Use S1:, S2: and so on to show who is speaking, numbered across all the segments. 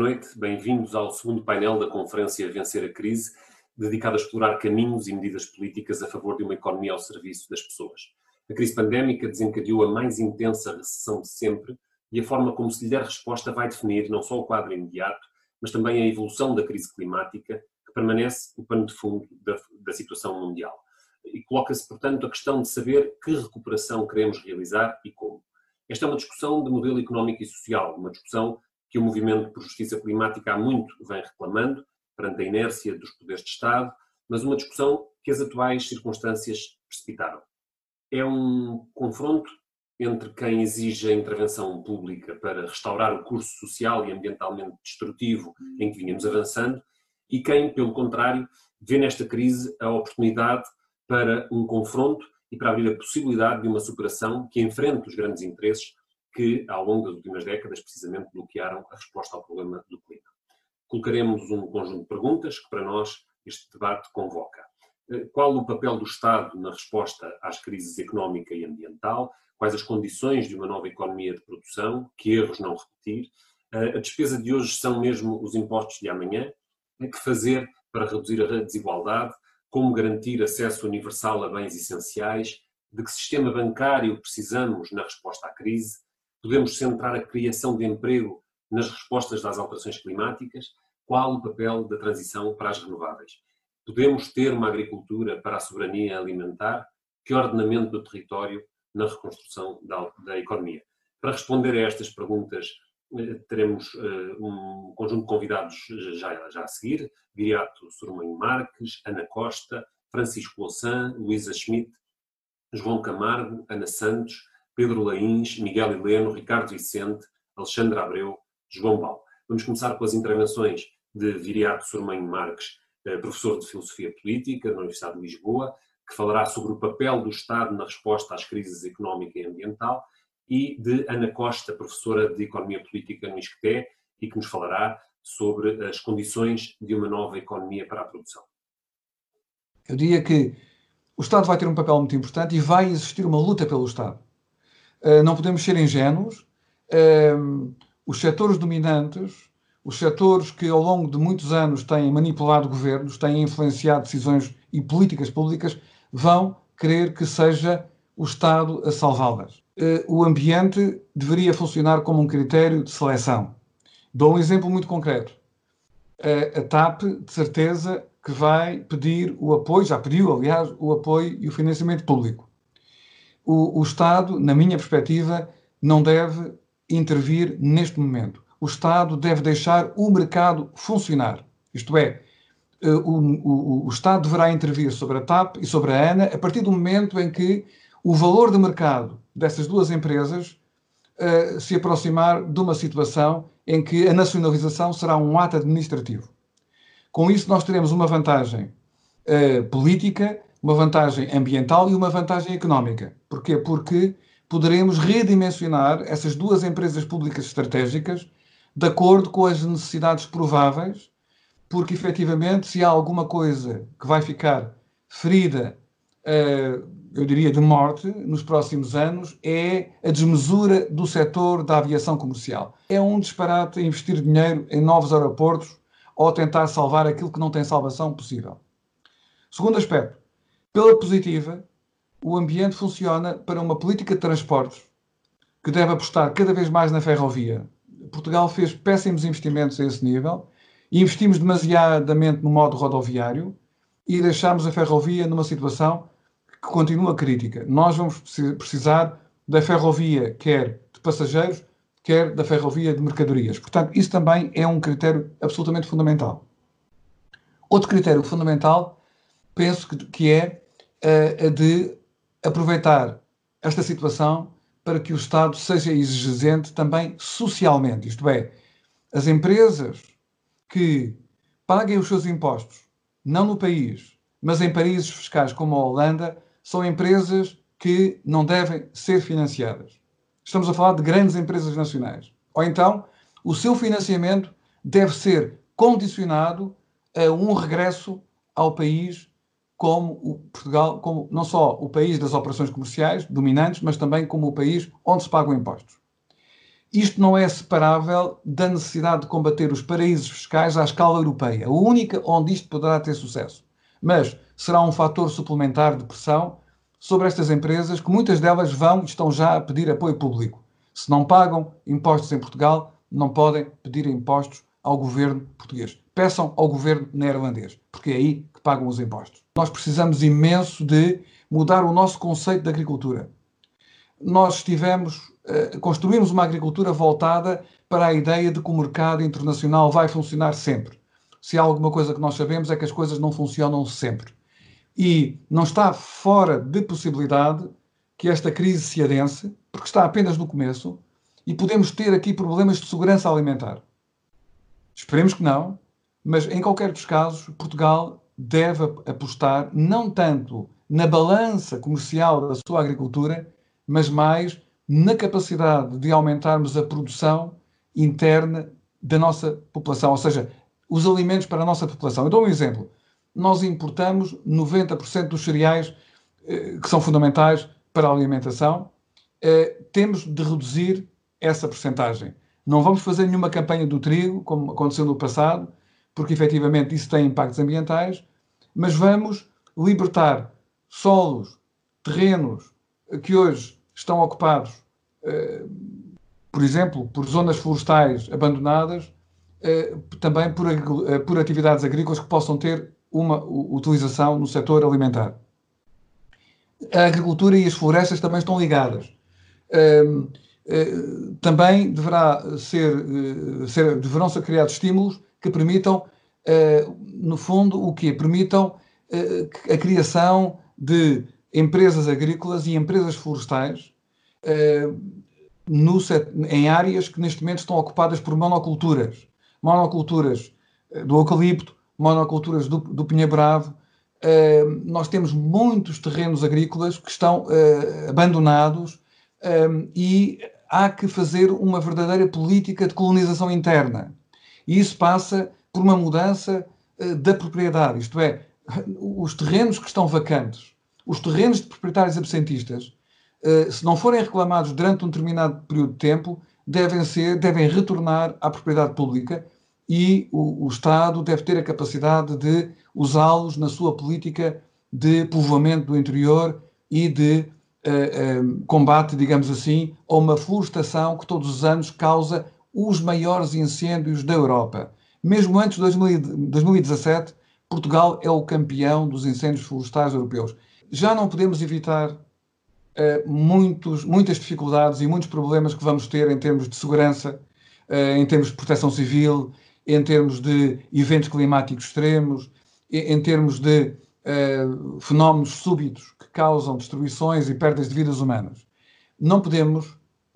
S1: Noite, bem-vindos ao segundo painel da Conferência Vencer a Crise, dedicado a explorar caminhos e medidas políticas a favor de uma economia ao serviço das pessoas. A crise pandémica desencadeou a mais intensa recessão de sempre e a forma como se lhe der resposta vai definir não só o quadro imediato, mas também a evolução da crise climática, que permanece o pano de fundo da, da situação mundial. E coloca-se, portanto, a questão de saber que recuperação queremos realizar e como. Esta é uma discussão de modelo económico e social, uma discussão que o Movimento por Justiça Climática há muito vem reclamando, perante a inércia dos poderes de Estado, mas uma discussão que as atuais circunstâncias precipitaram. É um confronto entre quem exige a intervenção pública para restaurar o curso social e ambientalmente destrutivo em que vínhamos avançando e quem, pelo contrário, vê nesta crise a oportunidade para um confronto e para abrir a possibilidade de uma superação que enfrente os grandes interesses que, ao longo das últimas décadas, precisamente bloquearam a resposta ao problema do clima. Colocaremos um conjunto de perguntas que, para nós, este debate convoca. Eh, qual o papel do Estado na resposta às crises económica e ambiental? Quais as condições de uma nova economia de produção? Que erros não repetir? Eh, a despesa de hoje são mesmo os impostos de amanhã? O que fazer para reduzir a desigualdade? como garantir acesso universal a bens essenciais, de que sistema bancário precisamos na resposta à crise, podemos centrar a criação de emprego nas respostas das alterações climáticas, qual o papel da transição para as renováveis. Podemos ter uma agricultura para a soberania alimentar, que ordenamento do território na reconstrução da, da economia. Para responder a estas perguntas, eh, teremos uh, um conjunto de convidados já, já a seguir, Viriato Sormanho Marques, Ana Costa, Francisco Louçã, Luísa Schmidt, João Camargo, Ana Santos, Pedro Lains, Miguel Heleno, Ricardo Vicente, Alexandre Abreu, João Bal. Vamos começar com as intervenções de Viriato Sormanho Marques, uh, professor de Filosofia Política da Universidade de Lisboa, que falará sobre o papel do Estado na resposta às crises económica e ambiental, e de Ana Costa, professora de Economia Política no ISCTE, e que nos falará sobre as condições de uma nova economia para a produção.
S2: Eu diria que o Estado vai ter um papel muito importante e vai existir uma luta pelo Estado. Uh, não podemos ser ingênuos. Uh, os setores dominantes, os setores que ao longo de muitos anos têm manipulado governos, têm influenciado decisões e políticas públicas, vão querer que seja o Estado a salvá-las. Eh, o ambiente deveria funcionar como um critério de seleção. Dou um exemplo muito concreto. A TAP, de certeza, que vai pedir o apoio, já pediu, aliás, o apoio e o financiamento público. O, o Estado, na minha perspectiva, não deve intervir neste momento. O Estado deve deixar o mercado funcionar. Isto é, eh, o, o, o, Estado deverá intervir sobre a TAP e sobre a ANA a partir do momento em que o valor de mercado dessas duas empresas uh, se aproximar de uma situação em que a nacionalização será um ato administrativo. Com isso, nós teremos uma vantagem uh, política, uma vantagem ambiental e uma vantagem económica. Porquê? Porque poderemos redimensionar essas duas empresas públicas estratégicas de acordo com as necessidades prováveis, porque efetivamente, se há alguma coisa que vai ficar ferida uh, eu diria, de morte nos próximos anos é a desmesura do setor da aviação comercial. É um disparate investir dinheiro em novos aeroportos ou tentar salvar aquilo que não tem salvação possível. Segundo aspecto, pela positiva, o ambiente funciona para uma política de transportes que deve apostar cada vez mais na ferrovia. Portugal fez péssimos investimentos a esse nível investimos demasiadamente no modo rodoviário e deixámos a ferrovia numa situação que continua crítica. Nós vamos precisar da ferrovia, quer de passageiros, quer da ferrovia de mercadorias. Portanto, isso também é um critério absolutamente fundamental. Outro critério fundamental, penso que, que é uh, a de aproveitar esta situação para que o Estado seja exigente também socialmente. Isto é, as empresas que paguem os seus impostos, não no país, mas em países fiscais como a Holanda, são empresas que não devem ser financiadas. Estamos a falar de grandes empresas nacionais. Ou então, o seu financiamento deve ser condicionado a um regresso ao país como o Portugal, como não só o país das operações comerciais dominantes, mas também como o país onde se pagam impostos. isto não é separável da necessidade de combater os paraísos fiscais à escala europeia, a única onde isto poderá ter sucesso. Mas será um fator suplementar de pressão sobre estas empresas, que muitas delas vão estão já a pedir apoio público. Se não pagam impostos em Portugal, não podem pedir impostos ao governo português. Peçam ao governo neerlandês, porque aí que pagam os impostos. Nós precisamos imenso de mudar o nosso conceito de agricultura. Nós tivemos eh, construímos uma agricultura voltada para a ideia de que o mercado internacional vai funcionar sempre. Se há alguma coisa que nós sabemos é que as coisas não funcionam sempre. E não está fora de possibilidade que esta crise se adense, porque está apenas no começo, e podemos ter aqui problemas de segurança alimentar. Esperemos que não, mas em qualquer dos casos, Portugal deve apostar não tanto na balança comercial da sua agricultura, mas mais na capacidade de aumentarmos a produção interna da nossa população, ou seja, os alimentos para a nossa população. Eu dou um exemplo. Nós importamos 90% dos cereais eh, que são fundamentais para a alimentação. Eh, temos de reduzir essa percentagem. Não vamos fazer nenhuma campanha do trigo, como aconteceu no passado, porque efetivamente isso tem impactos ambientais, mas vamos libertar solos, terrenos que hoje estão ocupados, eh, por exemplo, por zonas florestais abandonadas, eh, também por, eh, por atividades agrícolas que possam ter uma utilização no setor alimentar. A agricultura e as florestas também estão ligadas. Também deverá ser, ser, deverão ser criados estímulos que permitam, no fundo, o que Permitam a criação de empresas agrícolas e empresas florestais uh, no, em áreas que neste momento estão ocupadas por monoculturas. Monoculturas do eucalipto, monoculturas do, do. Uh, nós temos muitos terrenos agrícolas que estão abandonados e há que fazer uma verdadeira política de colonização interna. E isso passa por uma mudança da propriedade, isto é, os terrenos que estão vacantes os terrenos de proprietários absentistas, eh, se não forem reclamados durante um determinado período de tempo, devem, ser, devem retornar à propriedade pública e o, o Estado deve ter a capacidade de usá-los na sua política de povoamento do interior e de uh, uh, combate, digamos assim, a uma florestação que todos os anos causa os maiores incêndios da Europa. Mesmo antes de 2017, Portugal é o campeão dos incêndios florestais europeus já não podemos evitar uh, muitos, muitas dificuldades e muitos problemas que vamos ter em termos de segurança, uh, em termos de proteção civil, em termos de eventos climáticos extremos, em, termos de uh, fenómenos súbitos que causam destruições e perdas de vidas humanas. Não podemos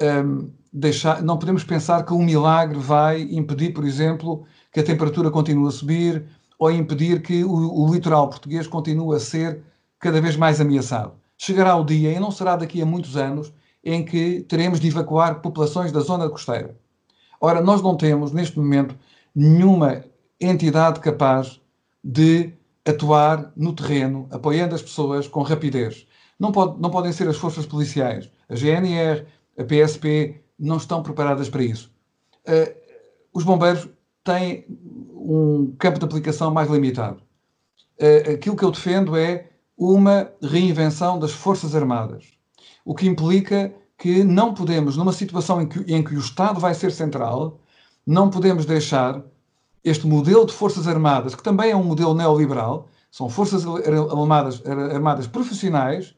S2: um, ehm, deixar, não podemos pensar que um milagre vai impedir, por exemplo, que a temperatura continue a subir ou impedir que o, o litoral português continue a ser cada vez mais ameaçado. Chegará o dia, e não será daqui a muitos anos, em que teremos de evacuar populações da zona costeira. Ora, nós não temos, neste momento, nenhuma entidade capaz de atuar no terreno, apoiando as pessoas com rapidez. Não, pode, não podem ser as forças policiais. A GNR, a PSP não estão preparadas para isso. Uh, os bombeiros têm um campo de aplicação mais limitado. Uh, aquilo que eu defendo é uma reinvenção das Forças Armadas, o que implica que não podemos, numa situação em que, em que o Estado vai ser central, não podemos deixar este modelo de Forças Armadas, que também é um modelo neoliberal, são Forças Armadas, armadas profissionais,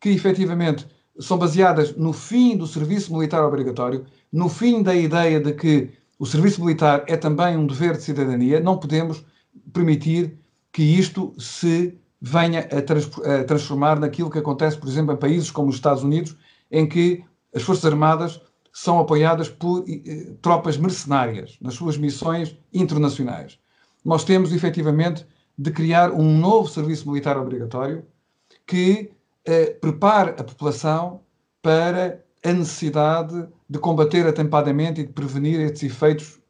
S2: que efetivamente são baseadas no fim do serviço militar obrigatório, no fim da ideia de que o serviço militar é também um dever de cidadania, não podemos permitir que isto se venha a, trans, a transformar naquilo que acontece, por exemplo, em países como os Estados Unidos, em que as Forças Armadas são apoiadas por eh, tropas mercenárias nas suas missões internacionais. Nós temos, efetivamente, de criar um novo serviço militar obrigatório que eh, prepare a população para a necessidade de combater atempadamente e de prevenir estes efeitos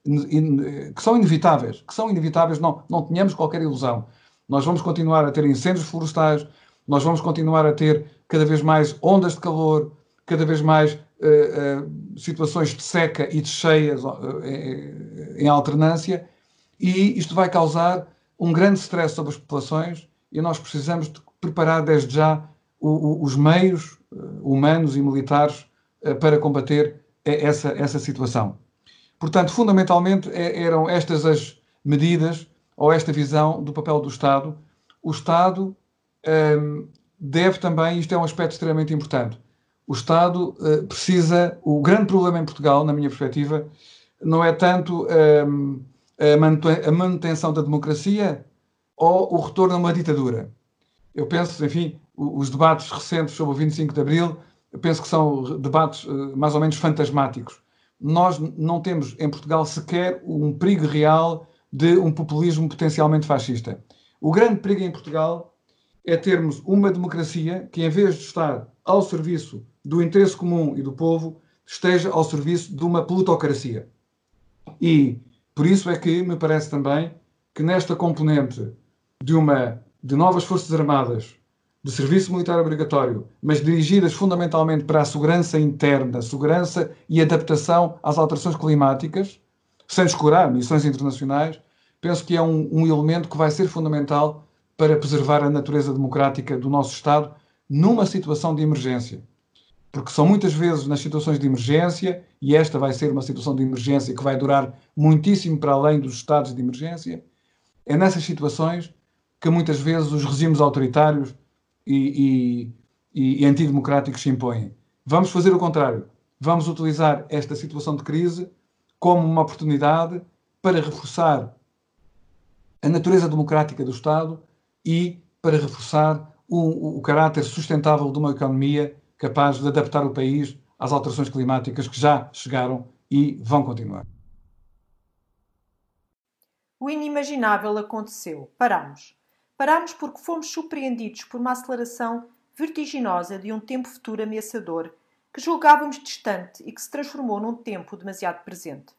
S2: que são inevitáveis, que são inevitáveis, não, não tenhamos qualquer ilusão. Nós vamos continuar a ter incêndios florestais, nós vamos continuar a ter cada vez mais ondas de calor, cada vez mais situações de seca e de cheias em alternância, e isto vai causar um grande stress sobre as populações e nós precisamos de preparar desde já os meios humanos e militares para combater essa, essa situação. Portanto, fundamentalmente é, eram estas as medidas ou esta visão do papel do Estado. O Estado um, deve também, isto é um aspecto extremamente importante, o Estado uh, precisa, o grande problema em Portugal, na minha perspectiva, não é tanto um, a manutenção da democracia ou o retorno a uma ditadura. Eu penso, enfim, os debates recentes sobre o 25 de Abril, eu penso que são debates uh, mais ou menos fantasmáticos nós não temos em Portugal sequer um perigo real de um populismo potencialmente fascista. O grande perigo em Portugal é termos uma democracia que, em vez de estar ao serviço do interesse comum e do povo, esteja ao serviço de uma plutocracia. E por isso é que me parece também que nesta componente de uma de novas forças armadas de serviço militar obrigatório, mas dirigidas fundamentalmente para a segurança interna, segurança e adaptação às alterações climáticas, sem descurar missões internacionais, penso que é um, um elemento que vai ser fundamental para preservar a natureza democrática do nosso Estado numa situação de emergência. Porque são muitas vezes nas situações de emergência, e esta vai ser uma situação de emergência que vai durar muitíssimo para além dos estados de emergência, é nessas situações que muitas vezes os regimes autoritários e, e, e antidemocráticos se impõem. Vamos fazer o contrário. Vamos utilizar esta situação de crise como uma oportunidade para reforçar a natureza democrática do Estado e para reforçar o, o, caráter sustentável de uma economia capaz de adaptar o país às alterações climáticas que já chegaram e vão continuar.
S3: O inimaginável aconteceu. Paramos. Parámos porque fomos surpreendidos por uma aceleração vertiginosa de um tempo futuro ameaçador que julgávamos distante e que se transformou num tempo demasiado presente.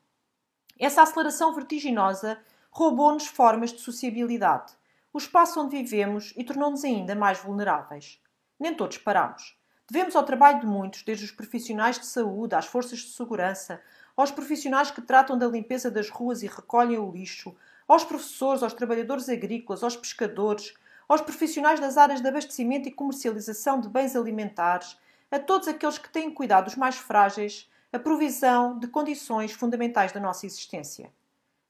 S3: Essa aceleração vertiginosa roubou-nos formas de sociabilidade, o espaço onde vivemos e tornou-nos ainda mais vulneráveis. Nem todos paramos. Devemos ao trabalho de muitos, desde os profissionais de saúde às forças de segurança, aos profissionais que tratam da limpeza das ruas e recolhem o lixo, aos professores, aos trabalhadores agrícolas, aos pescadores, aos profissionais das áreas de abastecimento e comercialização de bens alimentares, a todos aqueles que têm cuidado dos mais frágeis, a provisão de condições fundamentais da nossa existência.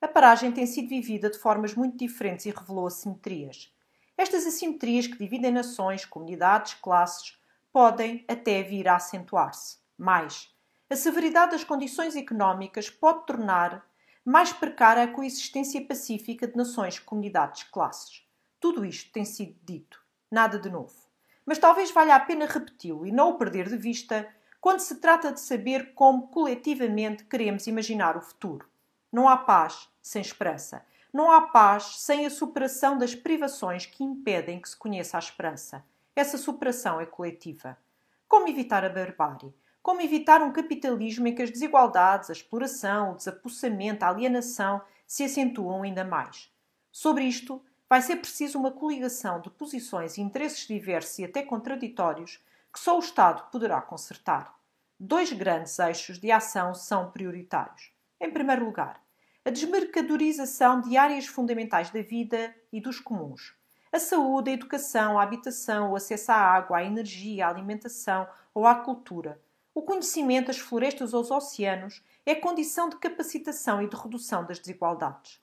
S3: A paragem tem sido vivida de formas muito diferentes e revelou assimetrias. Estas assimetrias que dividem nações, comunidades, classes, podem até vir a acentuar-se. Mais, a severidade das condições económicas pode tornar mais precária a coexistência pacífica de nações, comunidades, classes. Tudo isto tem sido dito. Nada de novo. Mas talvez valha a pena repeti-lo e não o perder de vista quando se trata de saber como coletivamente queremos imaginar o futuro. Não há paz sem esperança. Não há paz sem a superação das privações que impedem que se conheça a esperança. Essa superação é coletiva. Como evitar a barbárie? Como evitar um capitalismo em que as desigualdades, a exploração, o desapossamento, a alienação se acentuam ainda mais. Sobre isto, vai ser preciso uma coligação de posições e interesses diversos e até contraditórios que só o Estado poderá consertar. Dois grandes eixos de ação são prioritários. Em primeiro lugar, a desmercadorização de áreas fundamentais da vida e dos comuns. A saúde, a educação, a habitação, o acesso à água, à energia, à alimentação ou à cultura o conhecimento, as florestas ou os oceanos é condição de capacitação e de redução das desigualdades.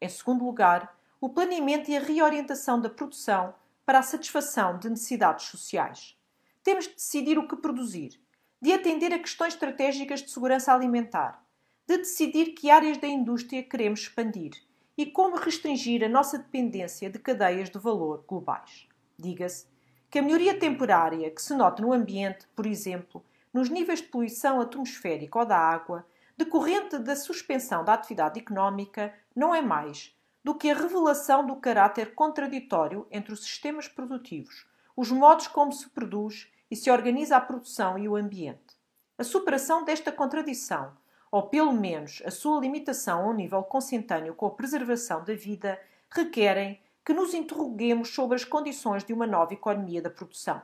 S3: em segundo lugar, o planeamento e a reorientação da produção para a satisfação de necessidades sociais. Temos de decidir o que produzir, de atender a questões estratégicas de segurança alimentar, de decidir que áreas da indústria queremos expandir e como restringir a nossa dependência de cadeias de valor globais. Diga-se que a melhoria temporária que se nota no ambiente, por exemplo, nos níveis de poluição atmosférica ou da água, decorrente da suspensão da atividade económica, não é mais do que a revelação do caráter contraditório entre os sistemas produtivos, os modos como se produz e se organiza a produção e o ambiente. A superação desta contradição, ou pelo menos a sua limitação a um nível consentâneo com a preservação da vida, requerem que nos interroguemos sobre as condições de uma nova economia da produção.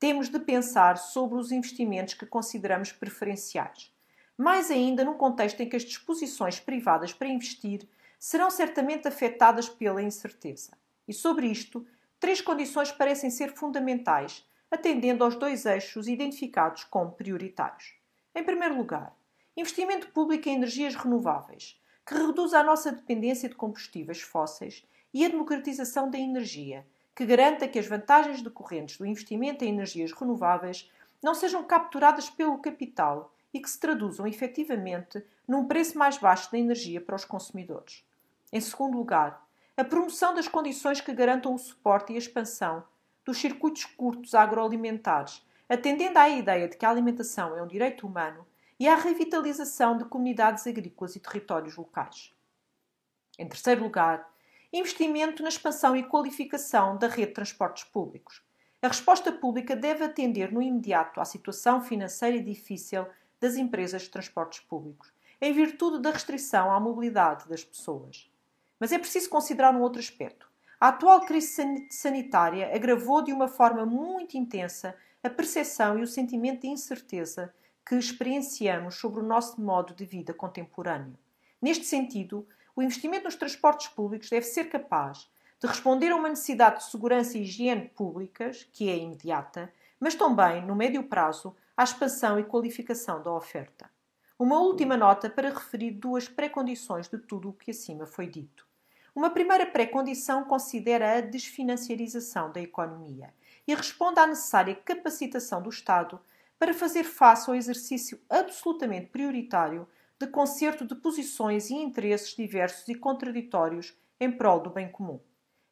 S3: Temos de pensar sobre os investimentos que consideramos preferenciais. Mais ainda num contexto em que as disposições privadas para investir serão certamente afetadas pela incerteza. E sobre isto, três condições parecem ser fundamentais, atendendo aos dois eixos identificados como prioritários. Em primeiro lugar, investimento público em energias renováveis, que reduz a nossa dependência de combustíveis fósseis e a democratização da energia, que garanta que as vantagens decorrentes do investimento em energias renováveis não sejam capturadas pelo capital e que se traduzam efetivamente num preço mais baixo da energia para os consumidores. Em segundo lugar, a promoção das condições que garantam o suporte e a expansão dos circuitos curtos agroalimentares, atendendo à ideia de que a alimentação é um direito humano e à revitalização de comunidades agrícolas e territórios locais. Em terceiro lugar, investimento na expansão e qualificação da rede de transportes públicos. A resposta pública deve atender no imediato à situação financeira difícil das empresas de transportes públicos, em virtude da restrição à mobilidade das pessoas. Mas é preciso considerar um outro aspecto. A atual crise sanitária agravou de uma forma muito intensa a percepção e o sentimento de incerteza que experienciamos sobre o nosso modo de vida contemporâneo. Neste sentido, o investimento nos transportes públicos deve ser capaz de responder a uma necessidade de segurança e higiene públicas, que é imediata, mas também, no médio prazo, à expansão e qualificação da oferta. Uma última nota para referir duas pré-condições de tudo o que acima foi dito. Uma primeira pré-condição considera a desfinanciarização da economia e responde à necessária capacitação do Estado para fazer face ao exercício absolutamente prioritário de concerto de posições e interesses diversos e contraditórios em prol do bem comum.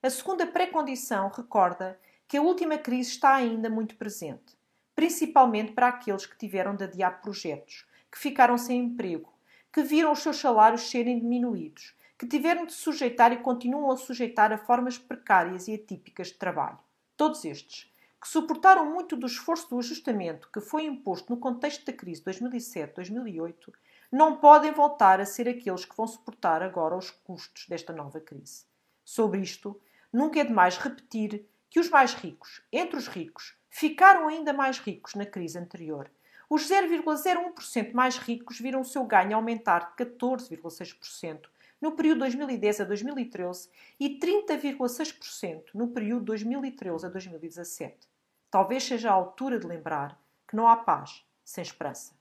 S3: A segunda pré-condição recorda que a última crise está ainda muito presente, principalmente para aqueles que tiveram de adiar projetos, que ficaram sem emprego, que viram os seus salários serem diminuídos, que tiveram de sujeitar e continuam a sujeitar a formas precárias e atípicas de trabalho. Todos estes, que suportaram muito do esforço do ajustamento que foi imposto no contexto da crise 2007-2008, não podem voltar a ser aqueles que vão suportar agora os custos desta nova crise. Sobre isto, nunca é demais repetir que os mais ricos, entre os ricos, ficaram ainda mais ricos na crise anterior. Os 0,01% mais ricos viram o seu ganho aumentar de 14,6% no período 2010 a 2013 e 30,6% no período 2013 a 2017. Talvez seja a altura de lembrar que não há paz sem esperança.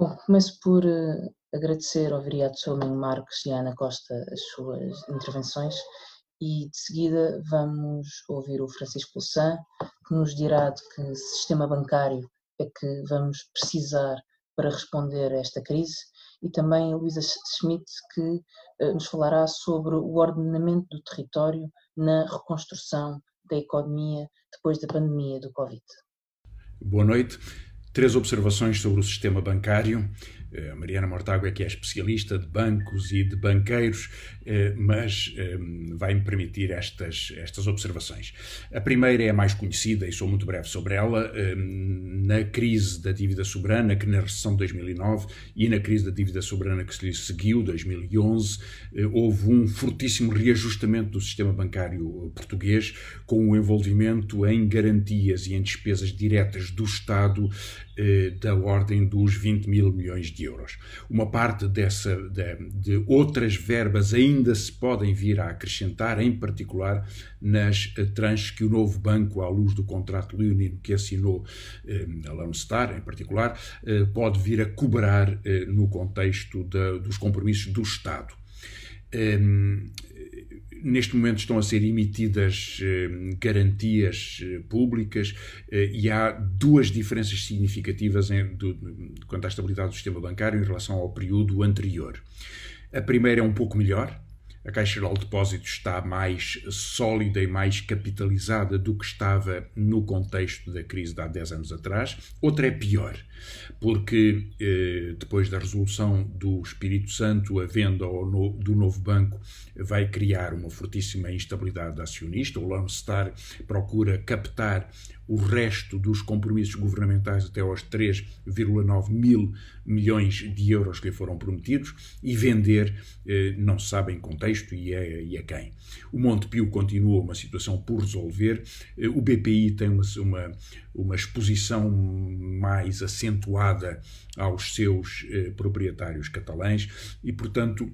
S4: Bom, começo por uh, agradecer ao vereador Somen Marcos e à Ana Costa as suas intervenções e de seguida vamos ouvir o Francisco Louçã, que nos dirá de que sistema bancário é que vamos precisar para responder a esta crise e também a Luísa Schmidt, que uh, nos falará sobre o ordenamento do território na reconstrução da economia depois da pandemia do Covid.
S5: Boa noite. Três observações sobre o sistema bancário. A Mariana Mortágua é que é especialista de bancos e de banqueiros, eh, mas eh, vai-me permitir estas, estas observações. A primeira é a mais conhecida e sou muito breve sobre ela. Eh, na crise da dívida soberana, que na recessão de 2009 e na crise da dívida soberana que se lhe seguiu, 2011, houve um fortíssimo reajustamento do sistema bancário português, com o envolvimento em garantias e em despesas diretas do Estado da ordem dos 20 mil milhões de euros. Uma parte dessa, de, de, outras verbas ainda se podem vir a acrescentar, em particular nas uh, tranches que o novo banco, à luz do contrato leonino que assinou uh, a Lone Star, em particular, pode vir a cobrar no contexto dos compromissos do Estado. Um, neste momento estão a ser emitidas eh, garantias eh, públicas eh, e há duas diferenças significativas em, do, quanto à estabilidade do sistema bancário em relação ao período anterior. A primeira é um pouco melhor, a Caixa Geral de Depósitos está mais sólida e mais capitalizada do que estava no contexto da crise de há 10 anos atrás. Outra é pior, porque eh, depois da resolução do Espírito Santo, a venda do novo banco vai criar uma fortíssima instabilidade acionista. O Lone Star procura captar o resto dos compromissos governamentais até aos 3,9 mil milhões de euros que lhe foram prometidos e vender eh, não se sabe em contexto e a, e a quem. O Montepio continua uma situação por resolver, eh, o BPI tem uma, uma, uma exposição mais acentuada aos seus eh, proprietários catalães e, portanto,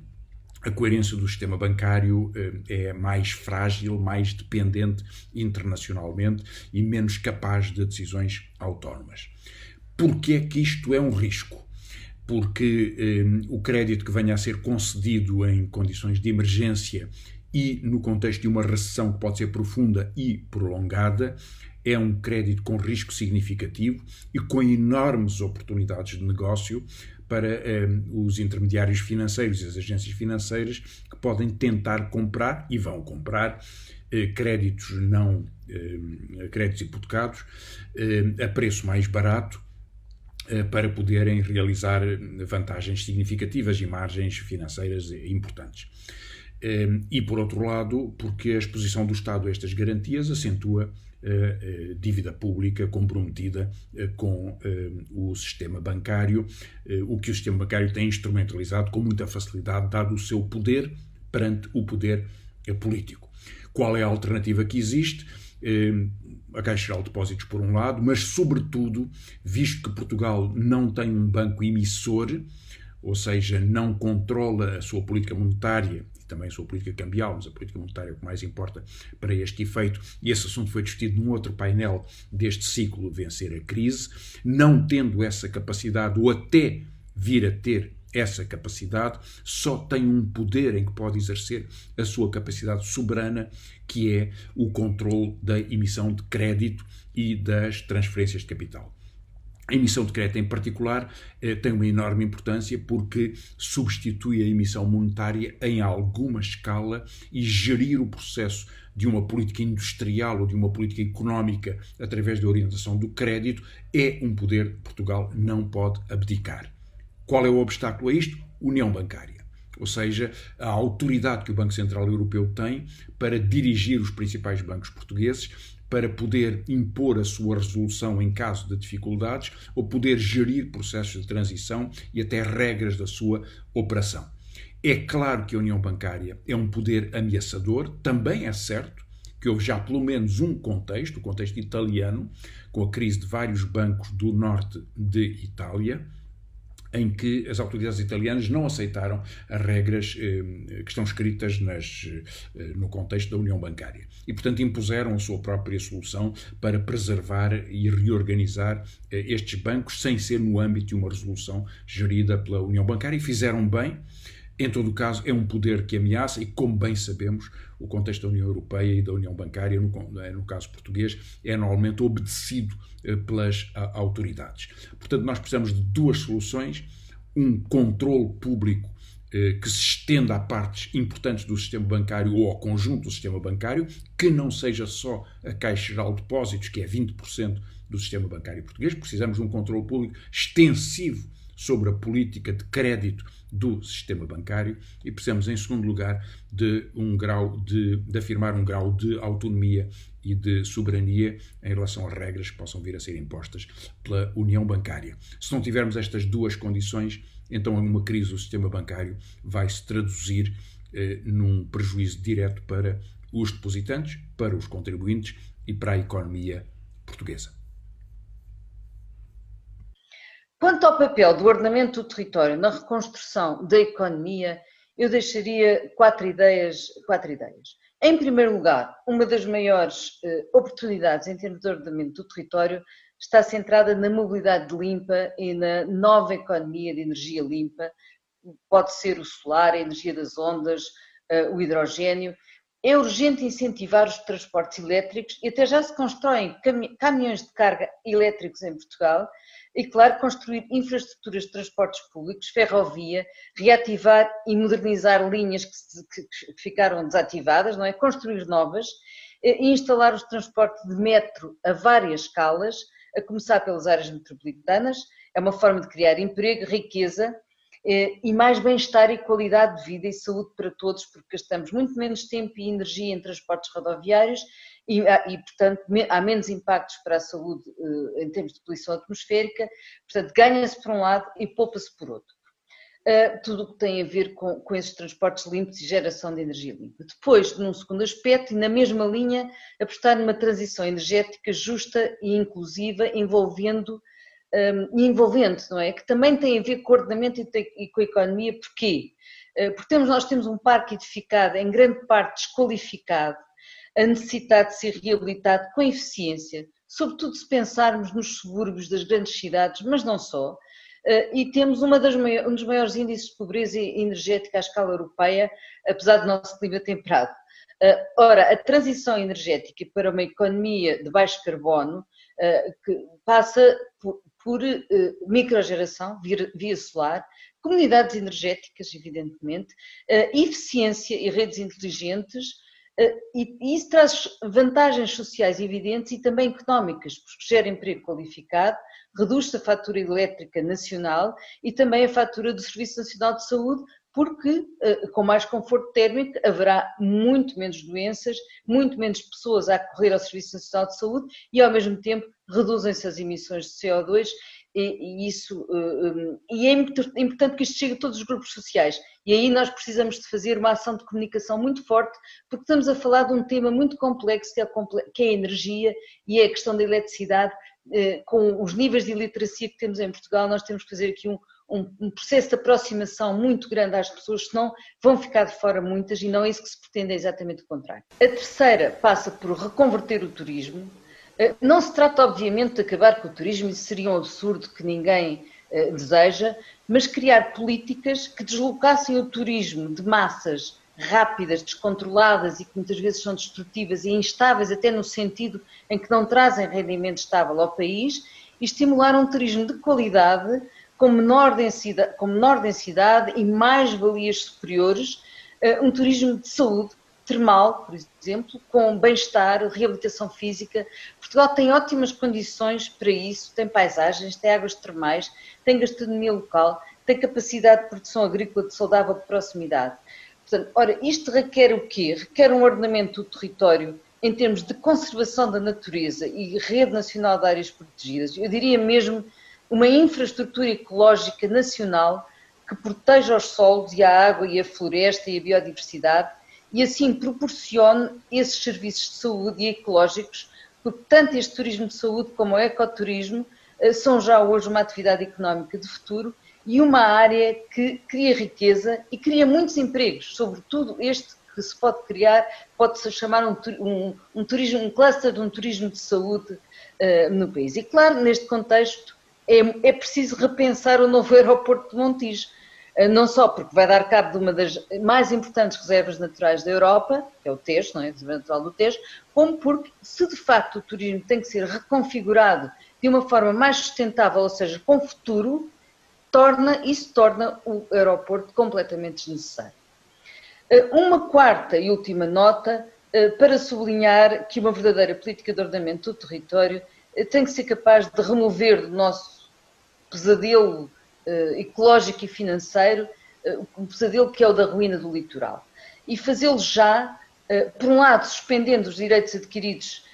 S5: a coerência do sistema bancário eh, é mais frágil, mais dependente internacionalmente e menos capaz de decisões autónomas. Porquê é que isto é um risco? Porque eh, o crédito que venha a ser concedido em condições de emergência e no contexto de uma recessão que pode ser profunda e prolongada, é um crédito com risco significativo e com enormes oportunidades de negócio para eh, os intermediários financeiros e as agências financeiras que podem tentar comprar e vão comprar eh, créditos não eh, créditos hipotecados a preço mais barato para poderem realizar vantagens significativas e margens financeiras importantes. E, por outro lado, porque a exposição do Estado a estas garantias acentua dívida pública comprometida eh, com eh, o sistema bancário, eh, o que o sistema bancário tem instrumentalizado com muita facilidade, dado o seu poder perante o poder político. Qual é a alternativa que existe? A Caixa Geral de Depósitos, por um lado, mas, sobretudo, visto que Portugal não tem um banco emissor, ou seja, não controla a sua política monetária também sou política cambial, mas a política monetária é o que mais importa para este efeito, e esse assunto foi discutido num outro painel deste ciclo Vencer a Crise, não tendo essa capacidade, ou até vir a ter essa capacidade, só tem um poder em que pode exercer a sua capacidade soberana, que é o controle da emissão de crédito e das transferências de capital. A emissão de crédito, em particular, eh, tem uma enorme importância porque substitui a emissão monetária em alguma escala e gerir o processo de uma política industrial ou de uma política económica através da orientação do crédito é um poder que Portugal não pode abdicar. Qual é o obstáculo a isto? União bancária. Ou seja, a autoridade que o Banco Central Europeu tem para dirigir os principais bancos portugueses para poder impor a sua resolução em caso de dificuldades ou poder gerir processos de transição e até regras da sua operação. É claro que a União Bancária é um poder ameaçador, também é certo que houve já pelo menos um contexto, o contexto italiano, com a crise de vários bancos do norte de Itália, em que as autoridades italianas não aceitaram as regras eh, que estão escritas nas, eh, no contexto da União Bancária. E, portanto, impuseram a sua própria solução para preservar e reorganizar eh, estes bancos sem ser no âmbito de uma resolução gerida pela União Bancária e fizeram bem. Em todo o caso, é um poder que ameaça e, como bem sabemos, o contexto da União Europeia e da União Bancária, no, no caso português, é normalmente obedecido eh, pelas autoridades. Portanto, nós precisamos de duas soluções: um controle público eh, que se estenda a partes importantes do sistema bancário ou ao conjunto do sistema bancário, que não seja só a Caixa Geral de Depósitos, que é 20% do sistema bancário português. Precisamos de um controle público extensivo sobre a política de crédito do sistema bancário e precisamos, em segundo lugar, de um grau de, de afirmar um grau de autonomia e de soberania em relação às regras que possam vir a ser impostas pela União Bancária. Se não tivermos estas duas condições, então uma crise do sistema bancário vai se traduzir eh, num prejuízo direto para os depositantes, para os contribuintes e para a economia portuguesa.
S6: Quanto ao papel do ordenamento do território na reconstrução da economia, eu deixaria quatro ideias. Quatro ideias. Em primeiro lugar, uma das maiores eh, oportunidades em termos de ordenamento do território está centrada na mobilidade limpa e na nova economia de energia limpa. Pode ser o solar, a energia das ondas, eh, o hidrogênio. É urgente incentivar os transportes elétricos e até já se constroem caminhões de carga elétricos em Portugal e, claro, construir infraestruturas de transportes públicos, ferrovia, reativar e modernizar linhas que, que, ficaram desativadas, não é? Construir novas e instalar os transportes de metro a várias escalas, a começar pelas áreas metropolitanas. É uma forma de criar emprego, riqueza e mais bem-estar e qualidade de vida e saúde para todos, porque gastamos muito menos tempo e energia em transportes rodoviários e, e portanto, há menos impactos para a saúde em termos de poluição atmosférica, portanto, ganha-se por um lado e poupa-se por outro. Uh, tudo o que tem a ver com, com esses transportes limpos e geração de energia limpa. Depois, num segundo aspecto, e na mesma linha, apostar numa transição energética justa e inclusiva, envolvendo um, envolvente, não é? Que também tem a ver com o ordenamento e com a economia. Porquê? Uh, porque temos, nós temos um parque edificado, em grande parte desqualificado, a necessidade de ser reabilitado com eficiência, sobretudo se pensarmos nos subúrbios das grandes cidades, mas não só, eh, e temos das um dos maiores índices de pobreza energética à escala europeia, apesar do nosso clima temperado. Eh, ora, a transição energética para uma economia de baixo carbono eh, que passa por, por microgeração via, via solar, comunidades energéticas, evidentemente, eficiência e redes inteligentes, e isso traz vantagens sociais evidentes e também económicas, porque gera emprego qualificado, reduz-se a fatura elétrica nacional e também a fatura do Serviço Nacional de Saúde, porque eh, com mais conforto térmico haverá muito menos doenças, muito menos pessoas a acorrer ao Serviço Nacional de Saúde e ao mesmo tempo reduzem-se as emissões de CO2 e, isso eh, e é importante que isto chegue a todos os grupos sociais. E aí nós precisamos de fazer uma ação de comunicação muito forte porque estamos a falar de um tema muito complexo que é a energia e é a questão da eletricidade. Eh, com os níveis de iliteracia que temos em Portugal, nós temos que fazer aqui um, um, um, processo de aproximação muito grande às pessoas, senão vão ficar de fora muitas e não é isso que se pretende, é exatamente o contrário. A terceira passa por reconverter o turismo. Eh, não se trata, obviamente, de acabar com o turismo, isso seria um absurdo que ninguém eh, deseja, mas criar políticas que deslocassem o turismo de massas rápidas, descontroladas e que muitas vezes são destrutivas e instáveis, até no sentido em que não trazem rendimento estável ao país, e estimular um turismo de qualidade, com menor densidade, com menor densidade e mais valias superiores, eh, um turismo de saúde, termal, por exemplo, com bem-estar, reabilitação física. Portugal tem ótimas condições para isso, tem paisagens, tem águas termais, tem gastronomia local, tem capacidade de produção agrícola de saudável de proximidade. Portanto, ora, isto requer o quê? Requer um ordenamento do território em termos de conservação da natureza e rede nacional de áreas protegidas. Eu diria mesmo uma infraestrutura ecológica nacional que proteja os solos e a água e a floresta e a biodiversidade e assim proporcione esses serviços de saúde e ecológicos, porque tanto este turismo de saúde como o ecoturismo eh, são já hoje uma atividade económica de futuro e uma área que cria riqueza e cria muitos empregos, sobretudo este que se pode criar, pode-se chamar um, um, um, turismo, um cluster de um turismo de saúde uh, no país. E claro, neste contexto, é, é, preciso repensar o novo aeroporto de Montijo, uh, não só porque vai dar cabo de uma das mais importantes reservas naturais da Europa, que é o Tejo, não é? Natural do Tejo, como porque, se de facto o turismo tem que ser reconfigurado de uma forma mais sustentável, ou seja, com futuro, torna, isso torna o aeroporto completamente desnecessário. Eh, uma quarta e última nota eh, para sublinhar que uma verdadeira política de ordenamento do território eh, tem que ser capaz de remover do nosso pesadelo ecológico e financeiro um pesadelo que é o da ruína do litoral. E fazê-lo já, por um lado, suspendendo os direitos adquiridos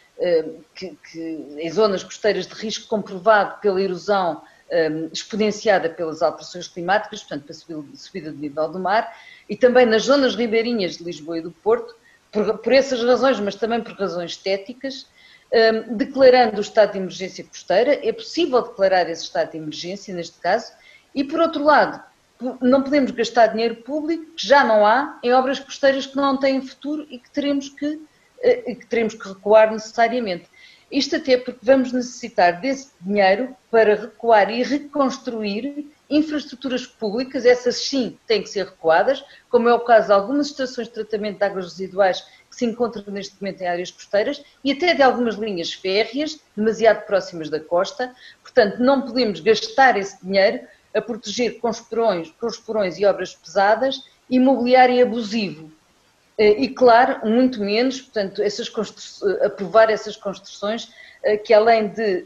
S6: que, que, em zonas costeiras de risco comprovado pela erosão exponenciada pelas alterações climáticas, portanto, pela subida do nível do mar, e também nas zonas ribeirinhas de Lisboa e do Porto, por, por essas razões, mas também por razões estéticas, um, declarando o estado de emergência costeira. É possível declarar esse estado de emergência, neste caso, e por outro lado, não podemos gastar dinheiro público, que já não há, em obras costeiras que não têm futuro e que teremos que, eh, que, teremos que recuar necessariamente. Isto até porque vamos necessitar desse dinheiro para recuar e reconstruir infraestruturas públicas, essas sim têm que ser recuadas, como é o caso de algumas estações de tratamento de águas residuais que se encontram neste momento em áreas costeiras e até de algumas linhas férreas demasiado próximas da costa. Portanto, não podemos gastar esse dinheiro a proteger com porões, com os porões e obras pesadas imobiliário abusivo eh, e, claro, muito menos, portanto, essas aprovar essas construções que além de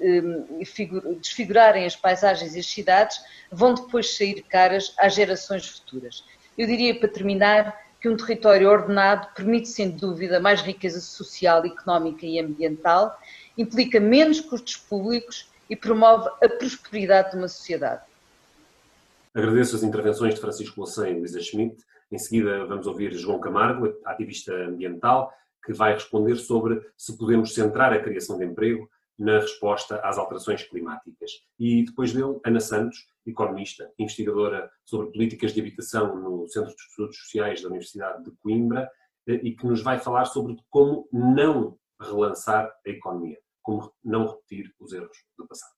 S6: desfigurarem as paisagens e as cidades, vão depois sair caras às gerações futuras. Eu diria, para terminar, que um território ordenado permite, sem dúvida, mais riqueza social, económica e ambiental, implica menos custos públicos e promove a prosperidade de uma sociedade.
S1: Agradeço as intervenções de Francisco Louçã e Luísa Schmidt. Em seguida, vamos ouvir João Camargo, ativista ambiental, que vai responder sobre se podemos centrar a criação de emprego na resposta às alterações climáticas. E depois dele, Ana Santos, economista, investigadora sobre políticas de habitação no Centro de Estudos Sociais da Universidade de Coimbra, eh, e que nos vai falar sobre como não relançar a economia, como não repetir os erros do passado.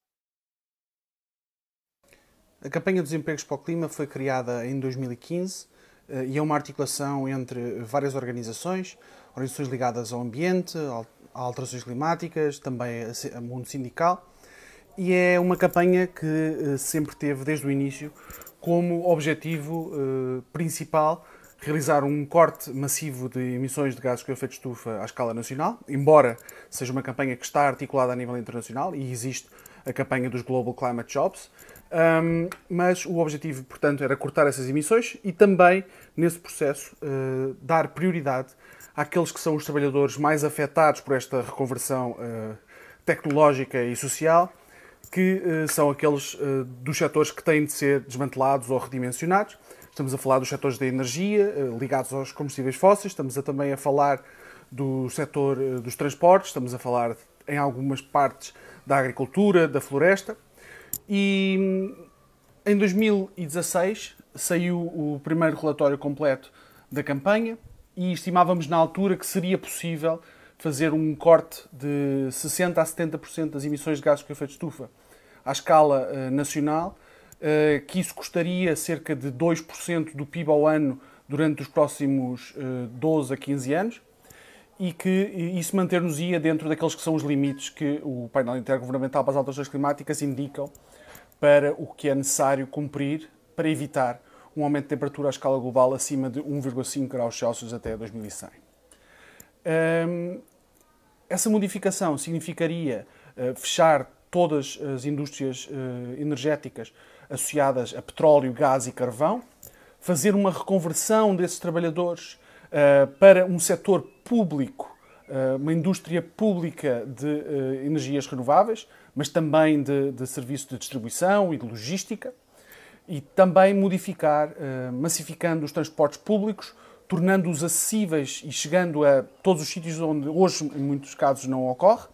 S7: A campanha dos empregos para o clima foi criada em 2015 eh, e é uma articulação entre várias organizações, organizações ligadas ao ambiente, a alterações climáticas, também a mundo sindical, e é uma campanha que eh, sempre teve, desde o início, como objetivo eh, principal realizar um corte massivo de emissões de gases com efeito de estufa à escala nacional, embora seja uma campanha que está articulada a nível internacional e existe a campanha dos Global Climate Jobs, um, mas o objetivo, portanto, era cortar essas emissões e também, nesse processo, uh, dar prioridade àqueles que são os trabalhadores mais afetados por esta reconversão uh, tecnológica e social, que uh, são aqueles dos setores que têm de ser desmantelados ou redimensionados. Estamos a falar dos setores da energia, ligados aos combustíveis fósseis, estamos a, também a falar do setor dos transportes, estamos a falar em algumas partes da agricultura, da floresta. E em 2016 saiu o primeiro relatório completo da campanha e estimávamos na altura que seria possível fazer um corte de 60 a 70% das emissões de gases com efeito de estufa à escala uh, nacional, uh, que isso custaria cerca de 2% do PIB ao ano durante os próximos uh, eh, 12 a 15 anos e que isso manter-nos-ia dentro daqueles que são os limites que o painel intergovernamental para as alterações climáticas indicam para o que é necessário cumprir para evitar um aumento de temperatura à escala global acima de 1,5 graus Celsius até 2100. Um, essa modificação significaria uh, fechar todas as indústrias uh, energéticas associadas a petróleo, gás e carvão, fazer uma reconversão desses trabalhadores uh, para um setor público, uma indústria pública de energias renováveis, mas também de, de serviço de distribuição e de logística, e também modificar, uh, massificando os transportes públicos, tornando-os acessíveis e chegando a todos os sítios onde hoje, em muitos casos, não ocorre,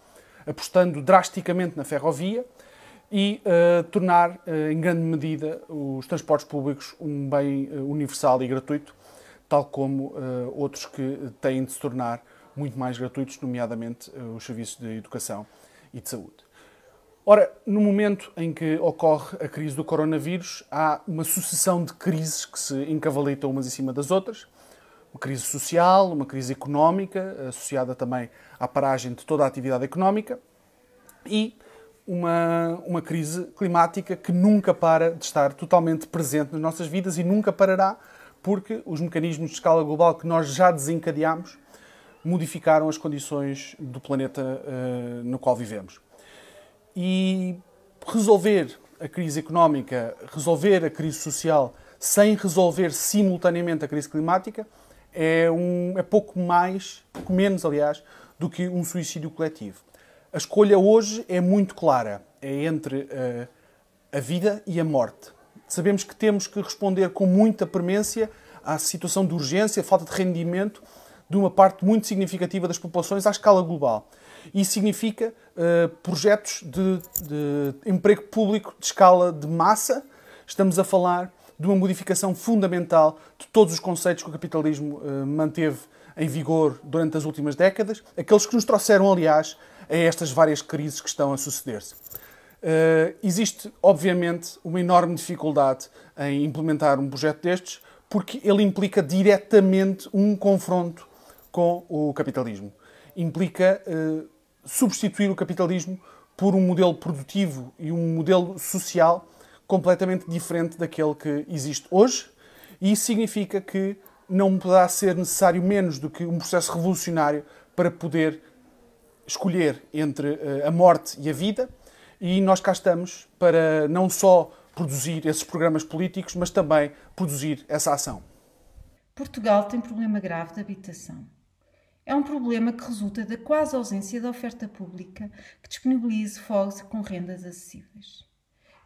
S7: apostando drasticamente na ferrovia e uh, tornar, uh, em grande medida, os transportes públicos um bem universal e gratuito, tal como outros que têm de se tornar muito mais gratuitos, nomeadamente os serviços de educação e de saúde. Ora, no momento em que ocorre a crise do coronavírus, há uma sucessão de crises que se encavalitam umas em cima das outras. Uma crise social, uma crise económica, associada também à paragem de toda a atividade económica, e uma, uma crise climática que nunca para de estar totalmente presente nas nossas vidas e nunca parará, porque os mecanismos de escala global que nós já desencadeámos modificaram as condições do planeta uh, no qual vivemos. E resolver a crise económica, resolver a crise social, sem resolver simultaneamente a crise climática, é, um, é pouco mais, pouco menos, aliás, do que um suicídio coletivo. A escolha hoje é muito clara. É entre uh, a vida e a morte. Sabemos que temos que responder com muita premência à situação de urgência, falta de rendimento de uma parte muito significativa das populações à escala global. Isso significa uh, projetos de, de emprego público de escala de massa. Estamos a falar de uma modificação fundamental de todos os conceitos que o capitalismo uh, manteve em vigor durante as últimas décadas, aqueles que nos trouxeram, aliás, a estas várias crises que estão a suceder-se. Uh, existe, obviamente, uma enorme dificuldade em implementar um projeto destes, porque ele implica diretamente um confronto com o capitalismo. Implica uh, substituir o capitalismo por um modelo produtivo e um modelo social completamente diferente daquele que existe hoje. E isso significa que não poderá ser necessário menos do que um processo revolucionário para poder escolher entre a morte e a vida, e nós cá estamos para não só produzir esses programas políticos, mas também produzir essa ação.
S8: Portugal tem problema grave de habitação. É um problema que resulta da quase ausência de oferta pública que disponibilize fogos com rendas acessíveis.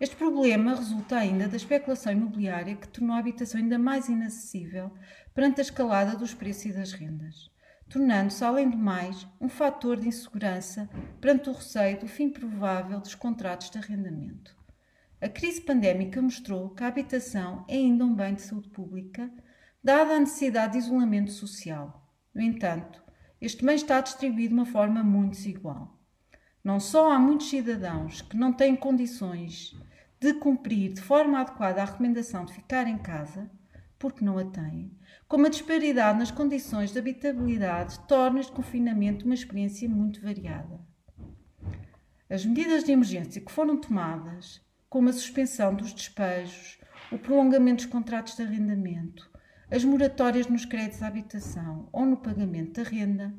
S8: Este problema resulta ainda da especulação imobiliária que tornou a habitação ainda mais inacessível perante a escalada dos preços e das rendas, tornando-se, além do mais, um fator de insegurança perante o receio do fim provável dos contratos de arrendamento. A crise pandémica mostrou que a habitação é ainda um bem de saúde pública, dada a necessidade de isolamento social. No entanto, este bem está distribuído de uma forma muito desigual. Não só há muitos cidadãos que não têm condições de cumprir de forma adequada a recomendação de ficar em casa, porque não a têm, como a disparidade nas condições de habitabilidade torna este confinamento uma experiência muito variada. As medidas de emergência que foram tomadas, como a suspensão dos despejos, o prolongamento dos contratos de arrendamento, as moratórias nos créditos à habitação ou no pagamento da renda,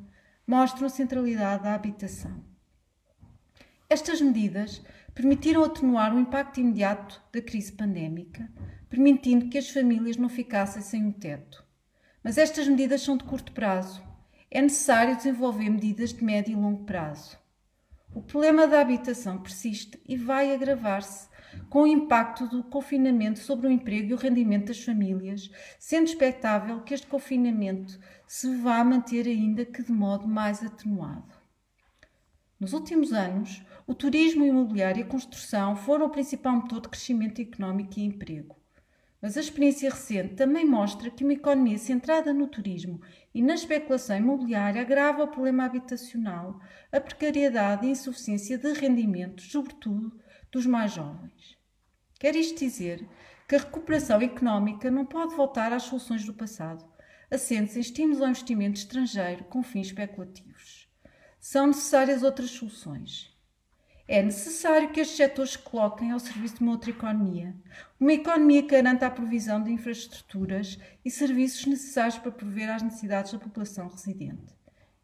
S8: mostram a centralidade da habitação. Estas medidas permitiram atenuar o impacto imediato da crise pandémica, permitindo que as famílias não ficassem sem um teto. Mas estas medidas são de curto prazo. É necessário desenvolver medidas de médio e longo prazo. O problema da habitação persiste e vai agravar-se com o impacto do confinamento sobre o emprego e o rendimento das famílias, sendo expectável que este confinamento se vá manter ainda que de modo mais atenuado. Nos últimos anos, o turismo imobiliário e a construção foram o principal motor de crescimento económico e emprego. Mas a experiência recente também mostra que uma economia centrada no turismo e na especulação imobiliária agrava o problema habitacional, a precariedade e insuficiência de rendimentos, sobretudo dos mais jovens. Quer isto dizer que a recuperação económica não pode voltar às soluções do passado, assentes em estímulos ao investimento estrangeiro com fins especulativos. São necessárias outras soluções. É necessário que estes setores se coloquem ao serviço de uma outra economia, uma economia que garanta a provisão de infraestruturas e serviços necessários para prover às necessidades da população residente,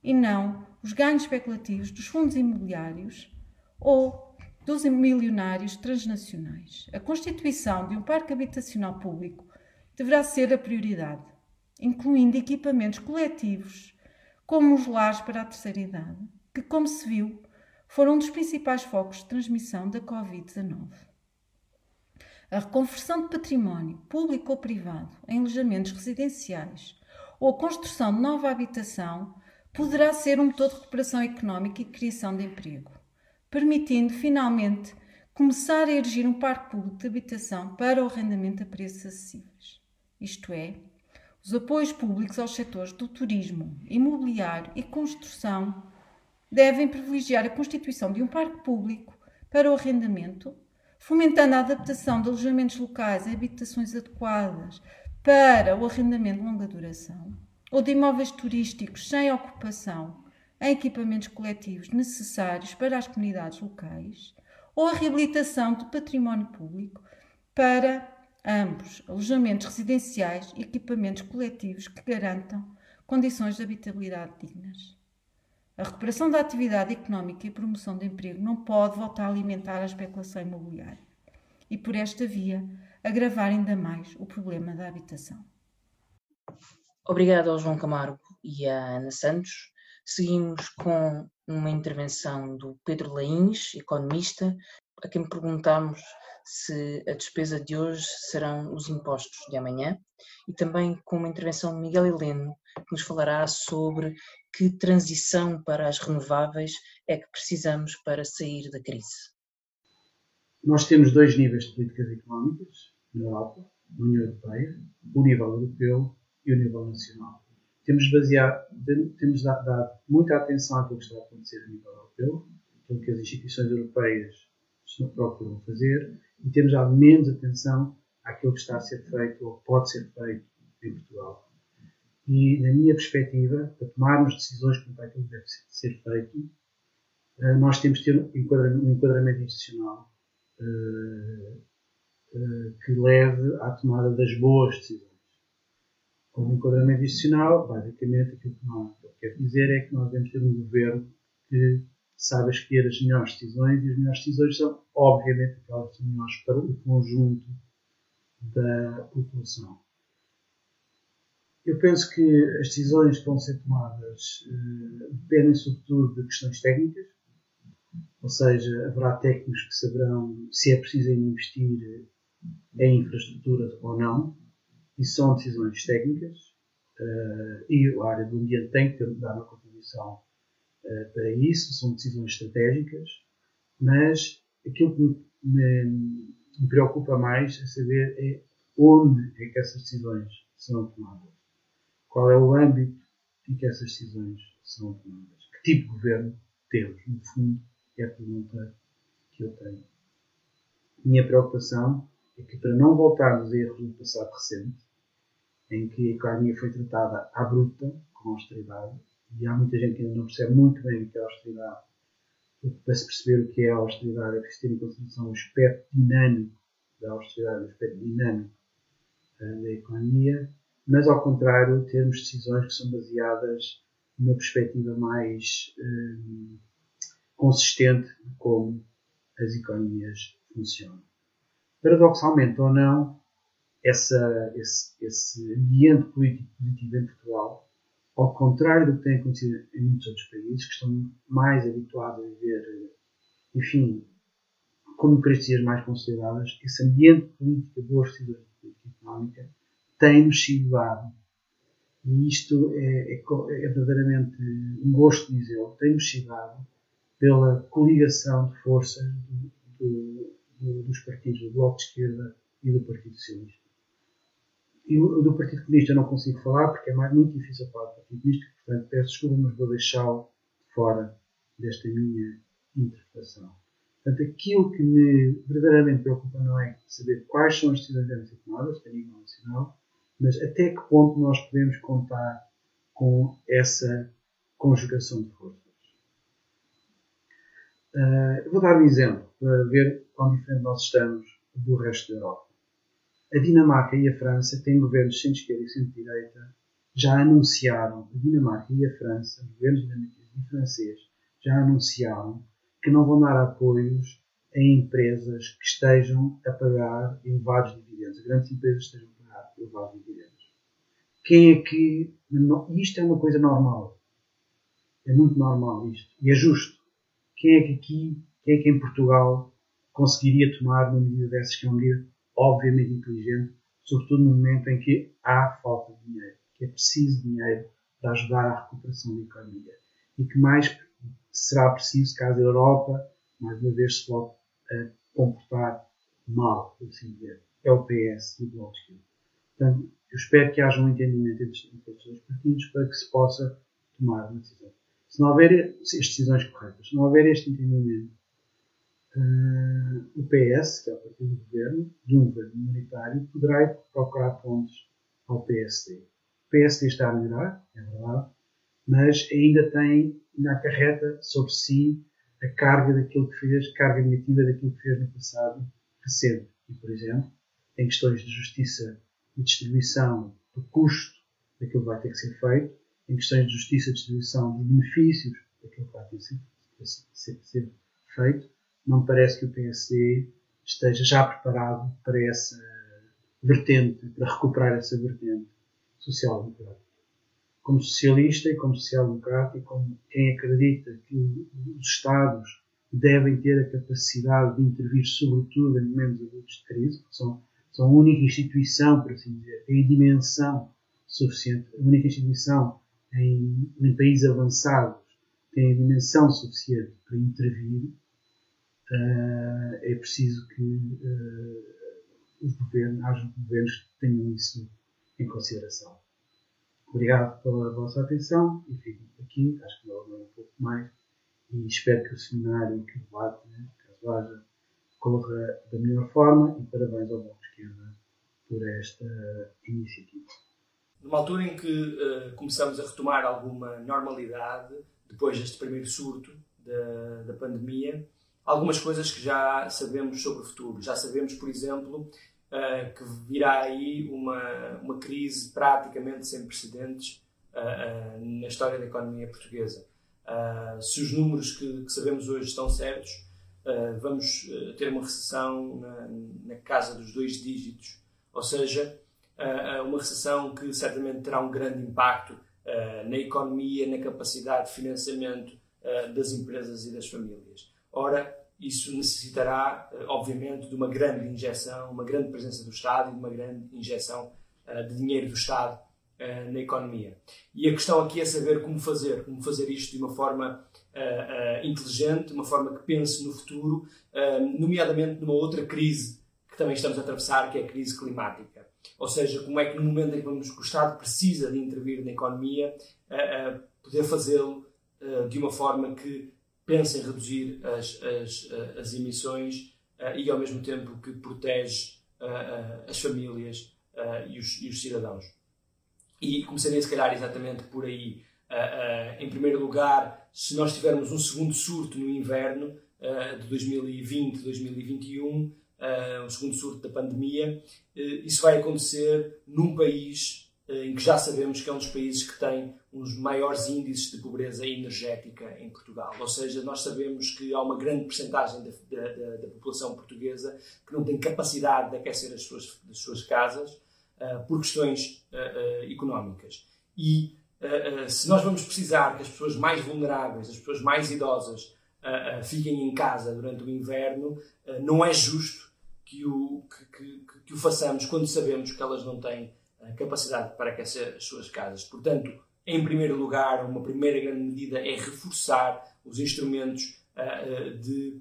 S8: e não os ganhos especulativos dos fundos imobiliários ou dos milionários transnacionais. A constituição de um parque habitacional público deverá ser a prioridade, incluindo equipamentos coletivos, como os lares para a terceira idade, que, como se viu, foram um dos principais focos de transmissão da Covid-19. A reconversão de património, público ou privado, em alojamentos residenciais ou a construção de nova habitação poderá ser um motor de recuperação económica e criação de emprego permitindo finalmente começar a erigir um parque público de habitação para o arrendamento a preços acessíveis. Isto é, os apoios públicos aos setores do turismo, imobiliário e construção devem privilegiar a constituição de um parque público para o arrendamento, fomentando a adaptação de alojamentos locais a habitações adequadas para o arrendamento de longa duração, ou de imóveis turísticos sem ocupação em equipamentos coletivos necessários para as comunidades locais ou a reabilitação do património público para ambos alojamentos residenciais e equipamentos coletivos que garantam condições de habitabilidade dignas. A recuperação da atividade económica e a promoção do emprego não pode voltar a alimentar a especulação imobiliária e, por esta via, agravar ainda mais o problema da habitação.
S4: Obrigada ao João Camargo e à Ana Santos. Seguimos com uma intervenção do Pedro Lains, economista, a quem perguntamos se a despesa de hoje serão os impostos de amanhã, e também com uma intervenção de Miguel Heleno, que nos falará sobre que transição para as renováveis é que precisamos para sair da crise.
S9: Nós temos dois níveis de políticas económicas na Europa, na União Europeia, o nível europeu e o nível nacional temos, baseado, temos dado muita atenção àquilo que está a acontecer a nível europeu, aquilo que as instituições europeias procuram fazer, e temos dado menos atenção àquilo que está a ser feito ou pode ser feito em Portugal. E, na minha perspectiva, para tomarmos decisões quanto àquilo que deve ser feito, eh, nós temos de ter um enquadramento institucional eh, eh, que leve à tomada das boas decisões. Como enquadramento institucional, basicamente aquilo que nós quer dizer é que nós devemos ter um governo que sabe escolher as melhores decisões e as melhores decisões são, obviamente, aquelas que são melhores para o conjunto da população. Eu penso que as decisões que vão ser tomadas eh, dependem, sobretudo, de questões técnicas, ou seja, haverá técnicos que saberão se é preciso investir em infraestrutura ou não, e são decisões técnicas, uh, e a área do ambiente tem que ter, dar uma contribuição uh, para isso, são decisões estratégicas, mas aquilo que me, preocupa mais é saber é onde é que essas decisões serão tomadas. Qual é o âmbito em que essas decisões são tomadas? Que tipo de governo temos? No fundo, é a pergunta que eu tenho. Minha preocupação é que, para não voltarmos a erros do passado recente, em que a economia foi tratada à bruta, com austeridade, e há muita gente que ainda não percebe muito bem o que é austeridade. Para se perceber o que é a austeridade, é preciso ter em consideração o aspecto dinâmico da austeridade, o aspecto dinâmico uh, da economia, mas ao contrário, termos decisões que são baseadas numa perspectiva mais um, consistente de como as economias funcionam. Paradoxalmente ou não, essa, esse, esse, ambiente político positivo em Portugal, ao contrário do que tem acontecido em muitos outros países, que estão mais habituados a viver, enfim, com democracias mais consolidadas, esse ambiente político, boas decisões de política económica, tem-nos sido dado. E isto é, é, é verdadeiramente um gosto dizê-lo, tem-nos sido pela coligação de forças do, do, dos partidos do Bloco de Esquerda e do Partido Socialista. E o, do Partido Comunista eu não consigo falar porque é mais, muito difícil falar do Partido Comunista, portanto peço desculpa, mas vou deixá-lo fora desta minha interpretação. Portanto, aquilo que me verdadeiramente preocupa não é saber quais são as decisões que devem ser tomadas a nível nacional, mas até que ponto nós podemos contar com essa conjugação de forças. Uh, vou dar um exemplo para ver quão diferente nós estamos do resto da Europa. A Dinamarca e a França têm governos centro-esquerda e centro-direita, já anunciaram, a Dinamarca e a França, os governos dinamarquês e francês, já anunciaram que não vão dar apoios a empresas que estejam a pagar elevados dividendos, grandes empresas que estejam a pagar elevados dividendos. Quem é que. Isto é uma coisa normal. É muito normal isto. E é justo. Quem é que aqui, quem é que em Portugal conseguiria tomar uma medida dessas, que é uma medida obviamente inteligente, sobretudo no momento em que há falta de dinheiro, que é preciso dinheiro para ajudar à recuperação da economia e que mais será preciso caso a Europa, mais uma vez, se volte a comportar mal, por assim dizer. É o PS e o Bloco de. Portanto, eu espero que haja um entendimento entre os dois partidos para que se possa tomar uma decisão. Se não houver as decisões corretas, se não houver este entendimento, uh, o PS, que é o partido do governo, de um governo minoritário, poderá procurar pontos ao PSD. O PSD está a melhorar, é verdade, mas ainda tem, ainda acarreta sobre si a carga daquilo que fez, carga negativa daquilo que fez no passado recente. E, por exemplo, em questões de justiça e distribuição do custo daquilo que vai ter que ser feito, em questões de justiça e distribuição dos benefícios daquilo que vai ter que ser, ser, ser feito, não parece que o PSD esteja já preparado para essa vertente, para recuperar essa vertente social-democrática. Como socialista e como social-democrata e como quem acredita que os Estados devem ter a capacidade de intervir, sobretudo em momentos agudos de crise, porque são, são a única instituição, por assim dizer, tem a dimensão suficiente, a única instituição em, em países avançados tem a dimensão suficiente para intervir, é preciso que uh, os governos, governos tenham isso em consideração. Obrigado pela vossa atenção e fico aqui, acho que não um pouco mais, e espero que o seminário que o debate, né, caso haja, corra da melhor forma e parabéns ao Bloco Esquerda por esta iniciativa.
S10: Numa altura em que uh, começamos a retomar alguma normalidade, depois deste primeiro surto da, da pandemia, algumas coisas que já sabemos sobre o futuro. Já sabemos, por exemplo, uh, que virá aí uma, uma crise praticamente sem precedentes uh, uh, na história da economia portuguesa. Se os números que, que, sabemos hoje estão certos, vamos ter uma recessão na, na, casa dos dois dígitos, ou seja, uma recessão que certamente terá um grande impacto na economia, na capacidade de financiamento das empresas e das famílias. Ora, isso necessitará, obviamente, de uma grande injeção, uma grande presença do Estado e de uma grande injeção de dinheiro do Estado uh, na economia. E a questão aqui é saber como fazer, como fazer isto de uma forma inteligente, de uma forma que pense no futuro, nomeadamente numa outra crise que também estamos a atravessar, que é a crise climática. Ou seja, como é que no momento em que o Estado precisa de intervir na economia, poder fazê-lo de uma forma que pense em reduzir as, as, as emissões e ao mesmo tempo que protege as famílias e os, e os cidadãos. E começaria, se calhar, exatamente por aí. Em primeiro lugar, se nós tivermos um segundo surto no inverno de 2020, 2021, um segundo surto da pandemia, isso vai acontecer num país em que já sabemos que é um dos países que tem uns maiores índices de pobreza energética em Portugal. Ou seja, nós sabemos que há uma grande percentagem da, da, da população portuguesa que não tem capacidade de aquecer as suas, as suas casas uh, por questões uh, económicas. E se nós vamos precisar que as pessoas mais vulneráveis, as pessoas mais idosas, fiquem em casa durante o inverno, não é justo que o, que, que, que o façamos quando sabemos que elas não têm capacidade para aquecer as suas casas. Portanto, em primeiro lugar, uma primeira grande medida é reforçar os instrumentos uh, de,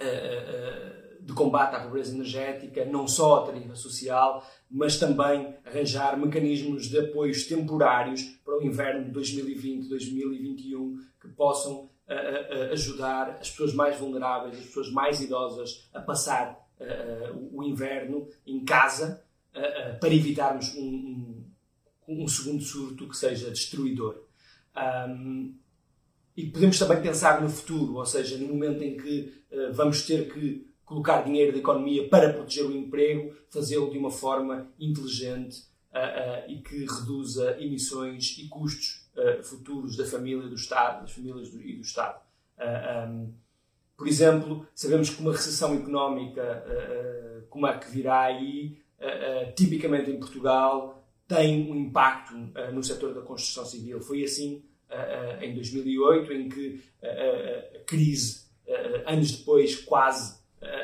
S10: uh, de combate à pobreza energética, não só a tarifa social, mas também arranjar mecanismos de apoios temporários para o inverno de 2020-2021 que possam ajudar as pessoas mais vulneráveis, as pessoas mais idosas a passar o inverno em casa para evitarmos um, um, um, segundo surto que seja destruidor. Um, e podemos também pensar no futuro, ou seja, no momento em que uh, vamos ter que colocar dinheiro da economia para proteger o emprego, fazê-lo de uma forma inteligente uh, uh, e que reduza emissões e custos futuros da família, do Estado, das famílias do, e do Estado. Um, por exemplo, sabemos que uma recessão económica como a que virá aí, tipicamente em Portugal, tem um impacto no setor da construção civil. Foi assim em 2008, em que a crise, anos depois, quase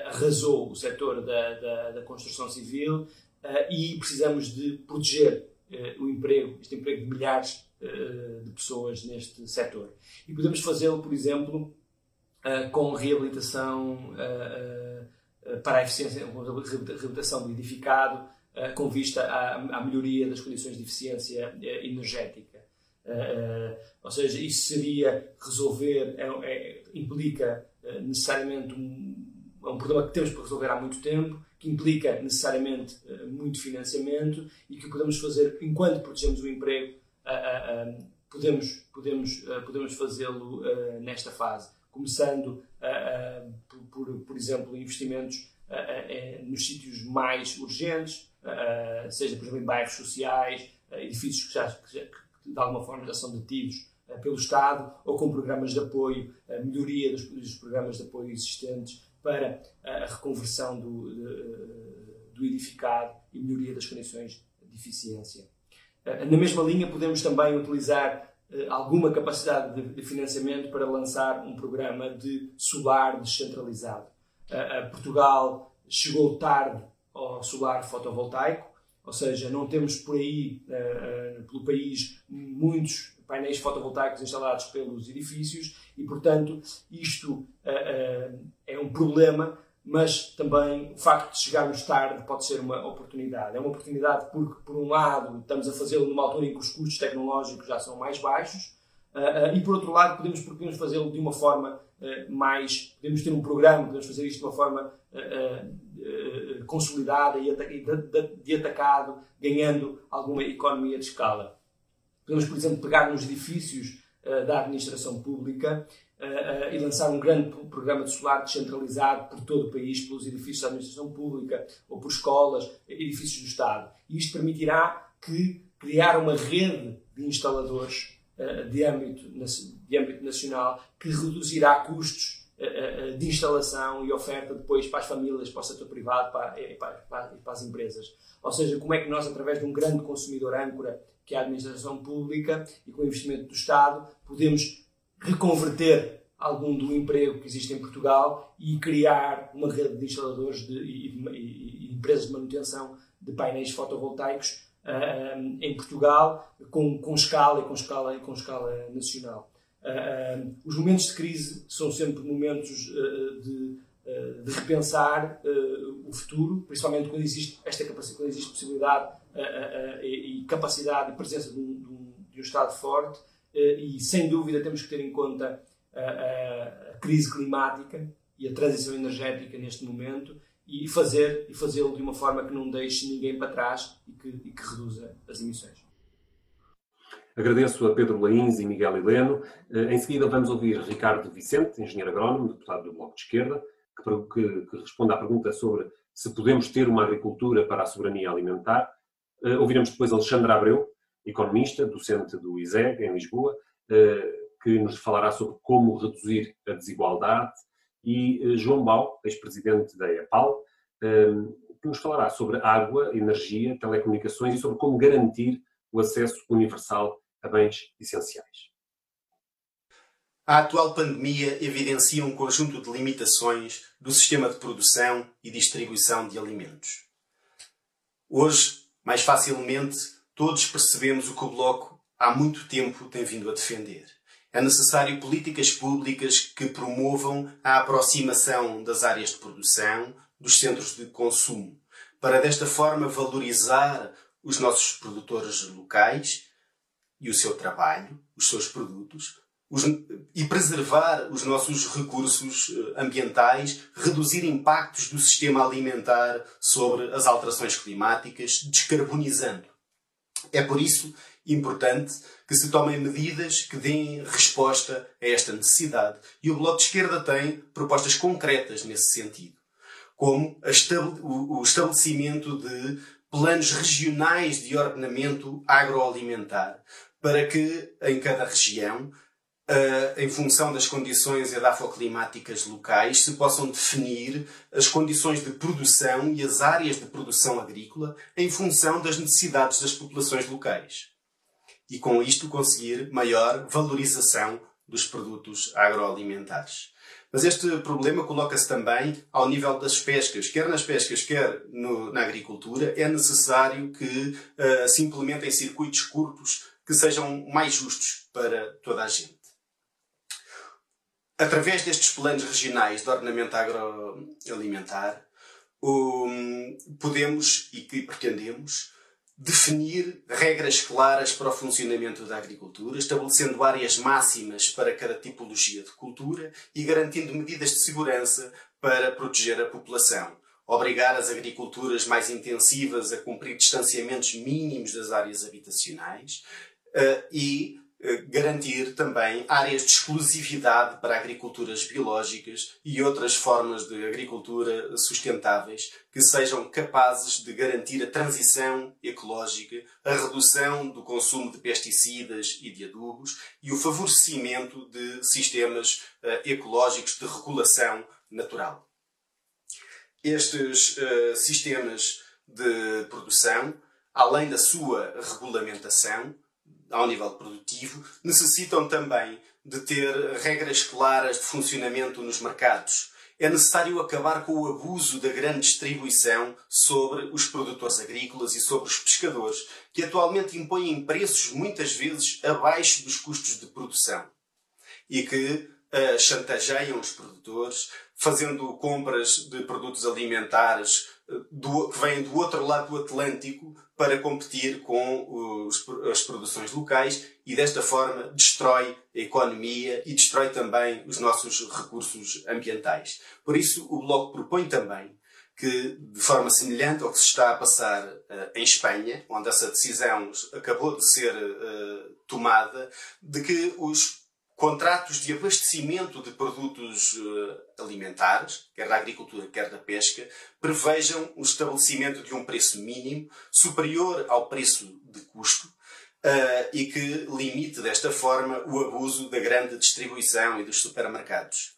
S10: arrasou o setor da, da, da construção civil e precisamos de proteger o emprego, este emprego de milhares de pessoas neste setor. E podemos fazê-lo, por exemplo, com reabilitação para a eficiência, com reabilitação do edificado, com vista à, melhoria das condições de eficiência energética. ou seja, isso seria resolver, é, é, implica necessariamente um, é um problema que temos para resolver há muito tempo, que implica necessariamente muito financiamento e que podemos fazer enquanto protegemos o emprego, podemos, podemos, podemos fazê-lo nesta fase. Começando, por, por, por, exemplo, investimentos nos sítios mais urgentes, seja, por exemplo, em bairros sociais, edifícios que, já, que, já, que de alguma forma já são detidos pelo Estado, ou com programas de apoio, melhoria dos, dos programas de apoio existentes para a reconversão do, do edificado e melhoria das condições de eficiência. Na mesma linha, podemos também utilizar alguma capacidade de financiamento para lançar um programa de solar descentralizado. Eh, Portugal chegou tarde ao solar fotovoltaico, ou seja, não temos por aí, pelo país, muitos painéis fotovoltaicos instalados pelos edifícios e, portanto, isto é um problema, mas também o facto de chegarmos tarde pode ser uma oportunidade. É uma oportunidade porque, por um lado, estamos a fazê-lo numa altura em que os custos tecnológicos já são mais baixos, uh, e por outro lado, podemos, podemos fazê-lo de uma forma mais. Podemos ter um programa, podemos fazer isto de uma forma consolidada e de atacado, ganhando alguma economia de escala. Podemos, por exemplo, pegar nos edifícios uh, da administração pública uh, uh, e lançar um grande programa de solar descentralizado por todo o país, pelos edifícios da administração pública ou por escolas, edifícios do Estado. E isto permitirá que criar uma rede de instaladores de âmbito, de âmbito nacional que reduzirá custos de instalação e oferta depois para as famílias, para o setor privado para, para, para, as empresas. Ou seja, como é que nós, através de um grande consumidor âncora, que é a administração pública, e com o investimento do Estado, podemos reconverter algum do emprego que existe em Portugal e criar uma rede de instaladores de, e, e, e, empresas de manutenção de painéis fotovoltaicos uh, em Portugal com, com escala e com escala com escala nacional. Uh, os momentos de crise são sempre momentos uh, de, de, repensar o futuro, principalmente quando existe esta capacidade, quando existe possibilidade e, capacidade e presença de um, de um Estado forte. E sem dúvida temos que ter em conta a, crise climática e a transição energética neste momento e fazer e fazê-lo de uma forma que não deixe ninguém para trás e que, e que reduza as emissões.
S1: Agradeço a Pedro Lains e Miguel Heleno. Eh, em seguida vamos ouvir Ricardo Vicente, engenheiro agrónomo, deputado do Bloco de Esquerda, que, que responde à pergunta sobre se podemos ter uma agricultura para a soberania alimentar. Eh, ouviremos depois Alexandre Abreu, economista, docente do ISEG, em Lisboa, eh, que nos falará sobre como reduzir a desigualdade, e João Bau, ex-presidente da EPAL, que nos falará sobre água, energia, telecomunicações e sobre como garantir o acesso universal a bens essenciais.
S11: A atual pandemia evidencia um conjunto de limitações do sistema de produção e distribuição de alimentos. Hoje, mais facilmente, todos percebemos o que o Bloco há muito tempo tem vindo a defender. É necessário políticas públicas que promovam a aproximação das áreas de produção dos centros de consumo, para desta forma valorizar os nossos produtores locais e o seu trabalho, os seus produtos, os, e preservar os nossos recursos eh, ambientais, reduzir impactos do sistema alimentar sobre as alterações climáticas, descarbonizando. É por isso importante que se tomem medidas que deem resposta a esta necessidade. E o Bloco de Esquerda tem propostas concretas nesse sentido, como o estabelecimento de planos regionais de ordenamento agroalimentar, para que em cada região, uh, em função das condições edafoclimáticas locais, se possam definir as condições de produção e as áreas de produção agrícola em função das necessidades das populações locais. E com isto conseguir maior valorização dos produtos agroalimentares. Mas este problema coloca-se também ao nível das pescas. Quer nas pescas, quer no, na agricultura, é necessário que uh, se implementem circuitos curtos que sejam mais justos para toda a gente. Através destes planos regionais de ordenamento agroalimentar, um, podemos e que pretendemos definir regras claras para o funcionamento da agricultura, estabelecendo áreas máximas para cada tipologia de cultura e garantindo medidas de segurança para proteger a população. Obrigar as agriculturas mais intensivas a cumprir distanciamentos mínimos das áreas habitacionais, uh, e garantir também áreas de exclusividade para agriculturas biológicas e outras formas de agricultura sustentáveis que sejam capazes de garantir a transição ecológica, a redução do consumo de pesticidas e de adubos e o favorecimento de sistemas uh, ecológicos de regulação natural. Estes sistemas de produção, além da sua regulamentação, ao nível produtivo, necessitam também de ter regras claras de funcionamento nos mercados. É necessário acabar com o abuso da grande distribuição sobre os produtores agrícolas e sobre os pescadores, que atualmente impõem preços muitas vezes abaixo dos custos de produção e que uh, chantageiam os produtores, fazendo compras de produtos alimentares uh, do, que vêm do outro lado do Atlântico para competir com os, as produções locais e desta forma destrói a economia e destrói também os nossos recursos ambientais. Por isso, o Bloco propõe também que, de forma semelhante ao que se está a passar uh, em Espanha, onde essa decisão acabou de ser uh, tomada, de que os contratos de abastecimento de produtos uh, alimentares, quer da agricultura, quer da pesca, prevejam o estabelecimento de um preço mínimo superior ao preço de custo, e que limite desta forma o abuso da grande distribuição e dos supermercados.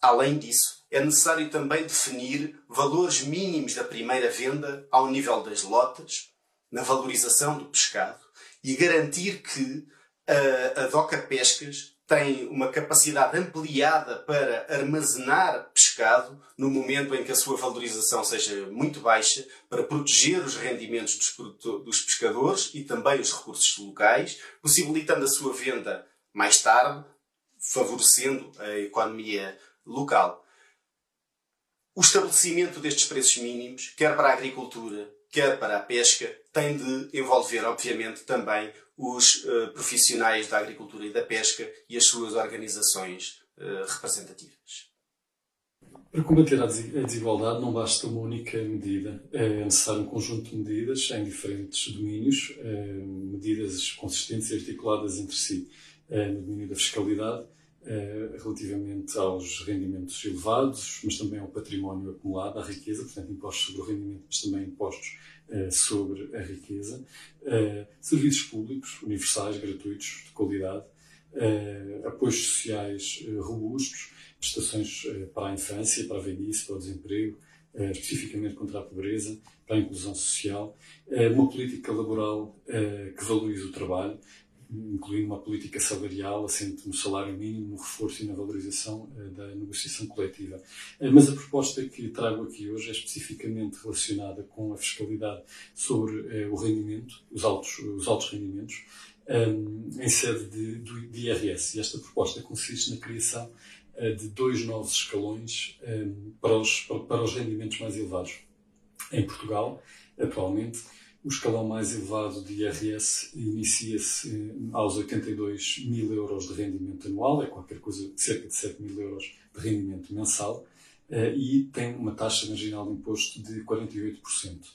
S11: Além disso, é necessário também definir valores mínimos da primeira venda ao nível das lotas, na valorização do pescado e garantir que a, a Doca Pescas tem uma capacidade ampliada para armazenar pescado no momento em que a sua valorização seja muito baixa, para proteger os rendimentos dos, dos pescadores e também os recursos locais, possibilitando a sua venda mais tarde, favorecendo a economia local. O estabelecimento destes preços mínimos, quer para a agricultura, quer para a pesca, tem de envolver, obviamente, também os uh, profissionais da agricultura e da pesca e as suas organizações uh, representativas.
S12: Para combater a desigualdade não basta uma única medida, é necessário um conjunto de medidas em diferentes domínios, eh, medidas consistentes e articuladas entre si, no domínio da fiscalidade, relativamente aos rendimentos elevados, mas também ao património acumulado, à riqueza, portanto impostos sobre o rendimento, mas também impostos sobre a riqueza, eh, serviços públicos universais, gratuitos, de qualidade, eh, apoios sociais robustos, prestações para a infância, para a velhice, para o desemprego, especificamente contra a pobreza, para a inclusão social, uma política laboral que valorize o trabalho, incluindo uma política salarial assente no salário mínimo, no reforço e na valorização uh, da negociação coletiva. Uh, mas a proposta que trago aqui hoje é especificamente relacionada com a fiscalidade sobre uh, o rendimento, os altos, os altos rendimentos, em sede de, IRS. E esta proposta consiste na criação de dois novos escalões para, os, para os rendimentos mais elevados. Em Portugal, atualmente, o escalão mais elevado de IRS inicia-se eh, aos 82 mil euros de rendimento anual, é qualquer coisa de cerca de 7 mil euros de rendimento mensal, eh, e tem uma taxa marginal de imposto de 48%.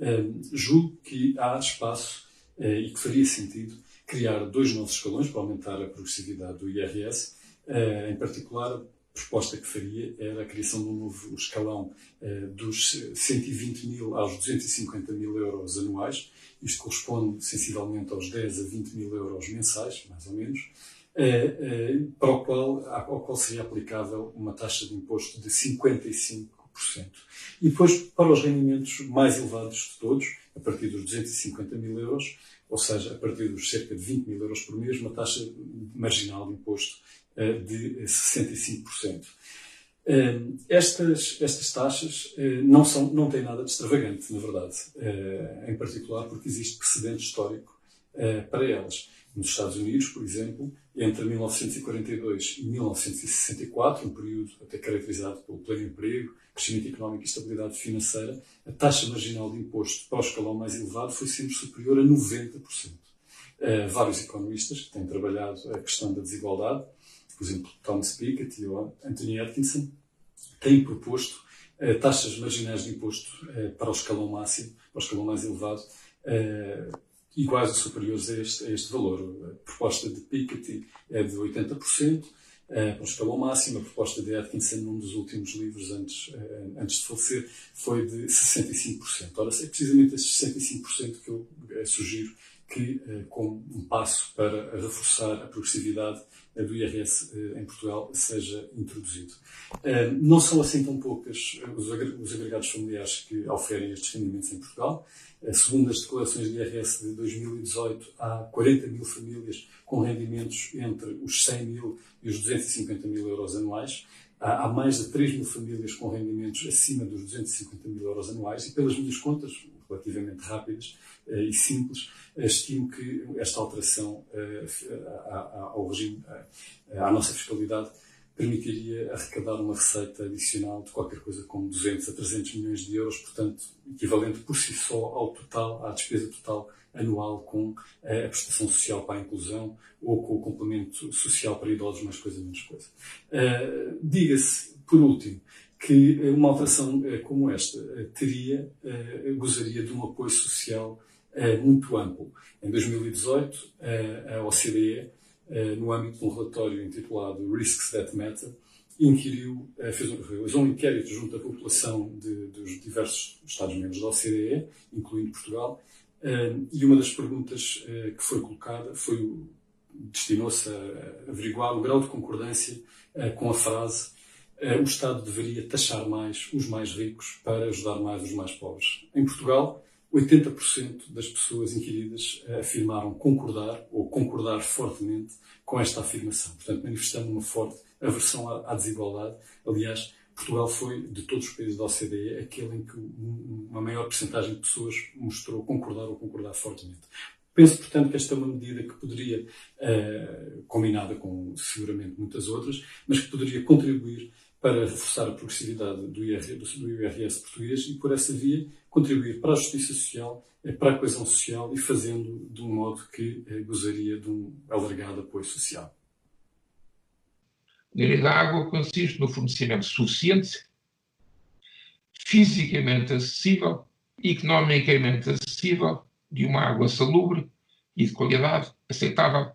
S12: Eh, julgo que há espaço e que faria sentido criar dois novos escalões para aumentar a progressividade do IRS, em particular proposta que faria era a criação de um novo escalão eh, dos 120 mil aos 250 mil euros anuais. Isto corresponde sensivelmente aos 10 a 20 mil euros mensais, mais ou menos, eh, eh, para o qual, ao qual seria aplicável uma taxa de imposto de 55%. E depois, para os rendimentos mais elevados de todos, a partir dos 250 mil euros, ou seja, a partir dos cerca de 20 mil euros por mês, uma taxa marginal de imposto de 65%. Eh, estas, estas taxas eh, não, são, não têm nada de extravagante, na verdade, em particular porque existe precedente histórico para elas. Nos Estados Unidos, por exemplo, entre 1942 e 1964, um período até caracterizado pelo pleno emprego, crescimento económico e estabilidade financeira, a taxa marginal de imposto para o escalão mais elevado foi sempre superior a 90%. vários economistas que têm trabalhado a questão da desigualdade por exemplo, Thomas Piketty ou Anthony Atkinson, têm proposto uh, taxas marginais de imposto uh, para o escalão máximo, para o escalão mais elevado, uh, iguais ou superiores a este, a este valor. A proposta de Piketty é de 80%, para o escalão máximo. A proposta de Atkinson, num dos últimos livros antes, antes de falecer, foi de 65%. Ora, é precisamente esses 65% que eu sugiro que, como um passo para reforçar a progressividade do IRS eh, em Portugal seja introduzido. Eh, não são assim tão poucas eh, os agregados familiares que oferem estes rendimentos em Portugal. Segundo as declarações de IRS de 2018, há 40 mil famílias com rendimentos entre os 100 mil e os 250 mil euros anuais. Há mais de 3 mil famílias com rendimentos acima dos 250 mil euros anuais e, pelas minhas contas, relativamente rápidas e simples, estimo que esta alteração eh, ao regime, eh, à nossa fiscalidade, permitiria arrecadar uma receita adicional de qualquer coisa como 200 a 300 milhões de euros, portanto, equivalente por si só ao total, à despesa total anual com eh, a prestação social para a inclusão ou com o complemento social para idosos, mais coisa, menos coisa. Diga-se, por último, que uma alteração como esta teria, gozaria de um apoio social muito amplo. Em 2018, a OCDE, no âmbito de um relatório intitulado Risks That Matter, inquiriu, fez, um inquérito junto à população de, dos diversos Estados-membros da OCDE, incluindo Portugal, e uma das perguntas que foi colocada foi destinou-se a averiguar o grau de concordância com a frase o Estado deveria taxar mais os mais ricos para ajudar mais os mais pobres. Em Portugal, 80% das pessoas inquiridas afirmaram concordar ou concordar fortemente com esta afirmação, portanto, manifestando uma forte aversão à, desigualdade. Aliás, Portugal foi, de todos os países da OCDE, aquele em que uma maior porcentagem de pessoas mostrou concordar ou concordar fortemente. Penso, portanto, que esta é uma medida que poderia, uh, combinada com seguramente muitas outras, mas que poderia contribuir para reforçar a progressividade do, IR, do IRS português e, por essa via, contribuir para a justiça social, eh, para a coesão social e fazendo de um modo que eh, gozaria de um alargado apoio social.
S13: A lei da água consiste no fornecimento suficiente, fisicamente acessível, economicamente acessível, de uma água salubre e de qualidade aceitável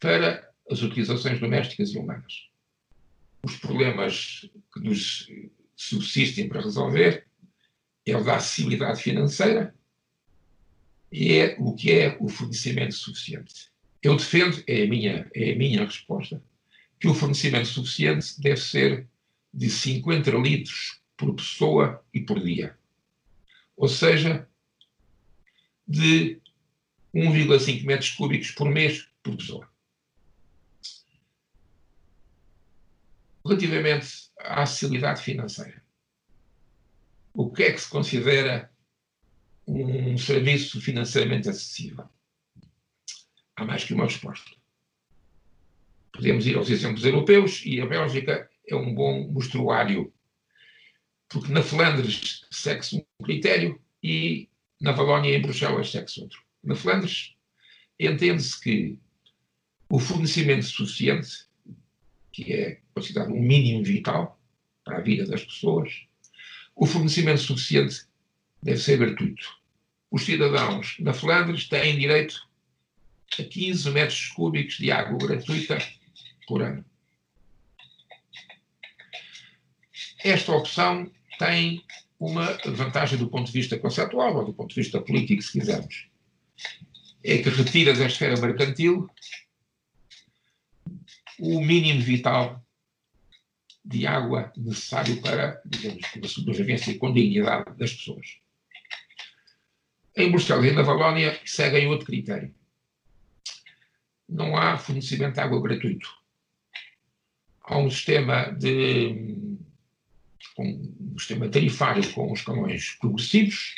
S13: para as utilizações domésticas e humanas os problemas que nos subsistem para resolver é o da acessibilidade financeira e é o que é o fornecimento suficiente. Eu defendo, é a minha, é a minha resposta, que o fornecimento suficiente deve ser de 50 litros por pessoa e por dia. Ou seja, de 1,5 metros cúbicos por mês por pessoa. Relativamente à acessibilidade financeira, o que é que se considera um serviço financeiramente acessível? Há mais que uma resposta. Podemos ir aos exemplos europeus e a Bélgica é um bom mostruário, porque na Flandres segue-se um critério e na Valónia e em Bruxelas segue-se outro. Na Flandres entende-se que o fornecimento suficiente que é considerado um mínimo vital para a vida das pessoas, o fornecimento suficiente deve ser gratuito. Os cidadãos na Flandres têm direito a 15 metros cúbicos de água gratuita por ano. Esta opção tem uma vantagem do ponto de vista conceptual ou do ponto de vista político, se quisermos. É que retira da esfera mercantil o mínimo vital de água necessário para, digamos, a sobrevivência com dignidade das pessoas. Em Bruxelas e na Valónia seguem outro critério. Não há fornecimento de água gratuito. Há um sistema de um sistema tarifário com escalões progressivos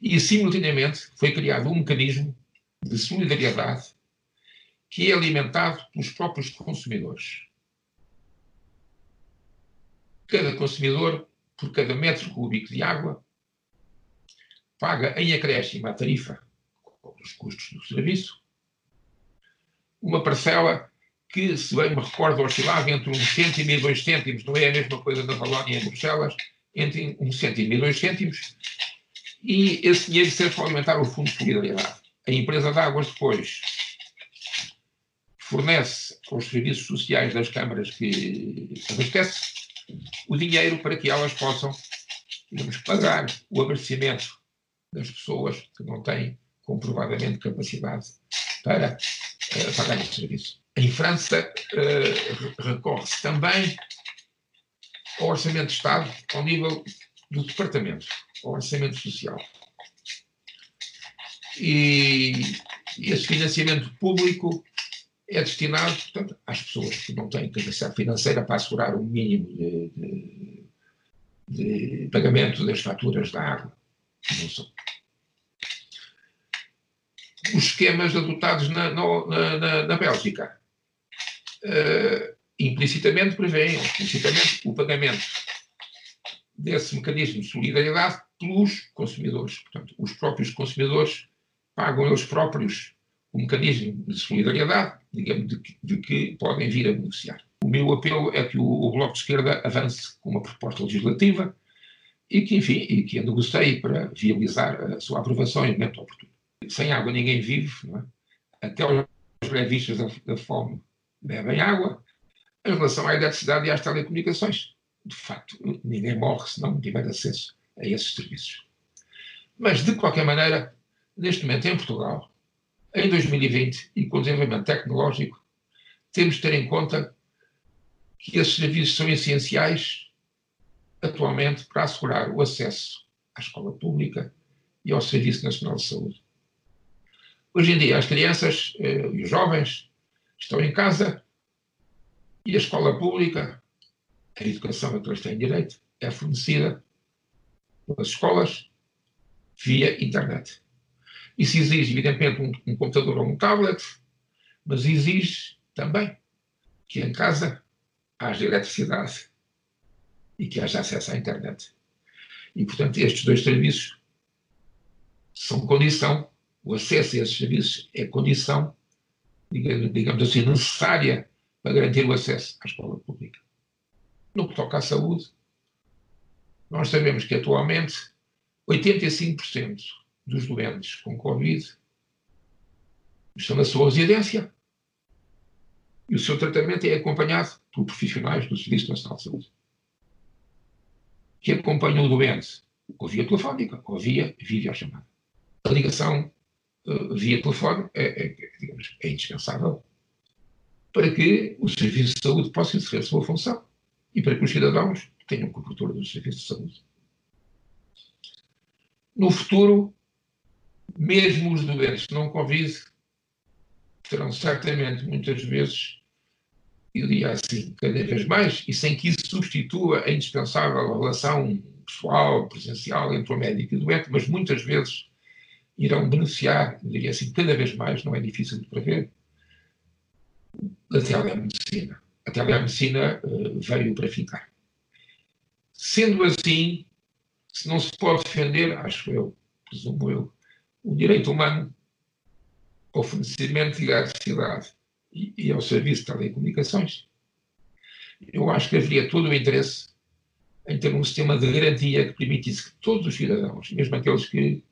S13: e, simultaneamente, foi criado um mecanismo de solidariedade que é alimentado pelos próprios consumidores. Cada consumidor, por cada metro cúbico de água, paga em acréscimo à tarifa, os custos do serviço, uma parcela que, se bem me recordo, oscilava entre um cêntimo e dois cêntimos, não é a mesma coisa na Valónia e em Bruxelas, entre um cêntimo e dois cêntimos, e esse dinheiro serve para alimentar o Fundo de Solidariedade. A empresa de águas depois fornece aos serviços sociais das câmaras que abastece o dinheiro para que elas possam, digamos, pagar o abastecimento das pessoas que não têm comprovadamente capacidade para uh, pagar esse serviço. Em França, uh, recorre-se também ao Orçamento de Estado ao nível do Departamento, ao Orçamento Social. E esse financiamento público é destinado, portanto, às pessoas que não têm capacidade financeira para assegurar um mínimo de, de, de pagamento das faturas da água. Os esquemas adotados na, na, na, na Bélgica uh, implicitamente prevêem explicitamente o pagamento desse mecanismo de solidariedade pelos consumidores. Portanto, os próprios consumidores pagam eles próprios o mecanismo de solidariedade, digamos, de que, de que, podem vir a beneficiar. O meu apelo é que o, o, Bloco de Esquerda avance com uma proposta legislativa e que, enfim, e que a negocie para viabilizar a sua aprovação em momento oportuno. Sem água ninguém vive, é? até os brevistas da, da fome bebem água. Em relação à eletricidade e às telecomunicações, de facto, ninguém morre se não tiver acesso a esses serviços. Mas, de qualquer maneira, neste momento em Portugal, em 2020 e com o desenvolvimento tecnológico, temos de ter em conta que esses serviços são essenciais atualmente para assegurar o acesso à escola pública e ao Serviço Nacional de Saúde. Hoje em dia, as crianças eh, e os jovens estão em casa e a escola pública, a educação a que eles têm direito, é fornecida pelas escolas via internet. Isso exige, evidentemente, um, um computador ou um tablet, mas exige também que em casa haja eletricidade e que haja acesso à internet. E, portanto, estes dois serviços são condição, o acesso a esses serviços é condição, digamos assim, necessária para garantir o acesso à escola pública. No que toca à saúde, nós sabemos que atualmente 85% dos doentes com Covid estão na sua residência e o seu tratamento é acompanhado por profissionais do Serviço Nacional de Saúde que acompanham o doente ou via telefónica ou via videochamada. A ligação uh, via telefone é, é, digamos, é indispensável para que o Serviço de Saúde possa exercer a sua função e para que os cidadãos tenham cobertura do Serviço de Saúde. No futuro, mesmo os doentes não Covid terão certamente muitas vezes eu diria assim, cada vez mais, e sem que isso substitua a indispensável relação pessoal, presencial entre o médico e o doente, mas muitas vezes irão beneficiar, eu diria assim, cada vez mais, não é difícil de prever, da telemedicina. A telemedicina uh, veio para ficar. Sendo assim, se não se pode defender, acho eu, presumo eu, o direito humano ao fornecimento de eletricidade e, e ao serviço de telecomunicações, eu acho que haveria todo o interesse em ter um sistema de garantia que permitisse que todos os cidadãos, mesmo aqueles que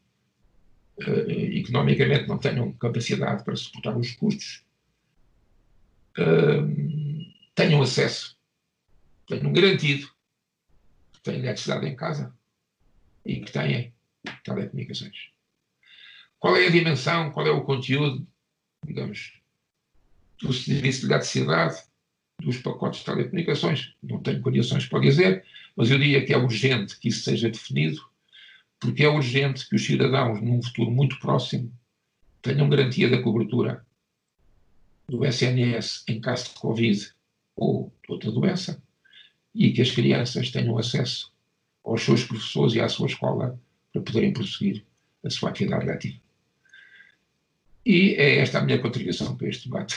S13: uh, economicamente não tenham capacidade para suportar os custos, uh, tenham acesso, tenham garantido que têm eletricidade em casa e que têm telecomunicações. Qual é a dimensão, qual é o conteúdo, digamos, do serviço de eletricidade, dos pacotes de telecomunicações. Não tenho condições para dizer, mas eu diria que é urgente que isso seja definido, porque é urgente que os cidadãos, num futuro muito próximo, tenham garantia da cobertura do SNS em caso de Covid ou de outra doença e que as crianças tenham acesso aos seus professores e à sua escola para poderem prosseguir a sua atividade letiva. E é esta a minha contribuição para este debate.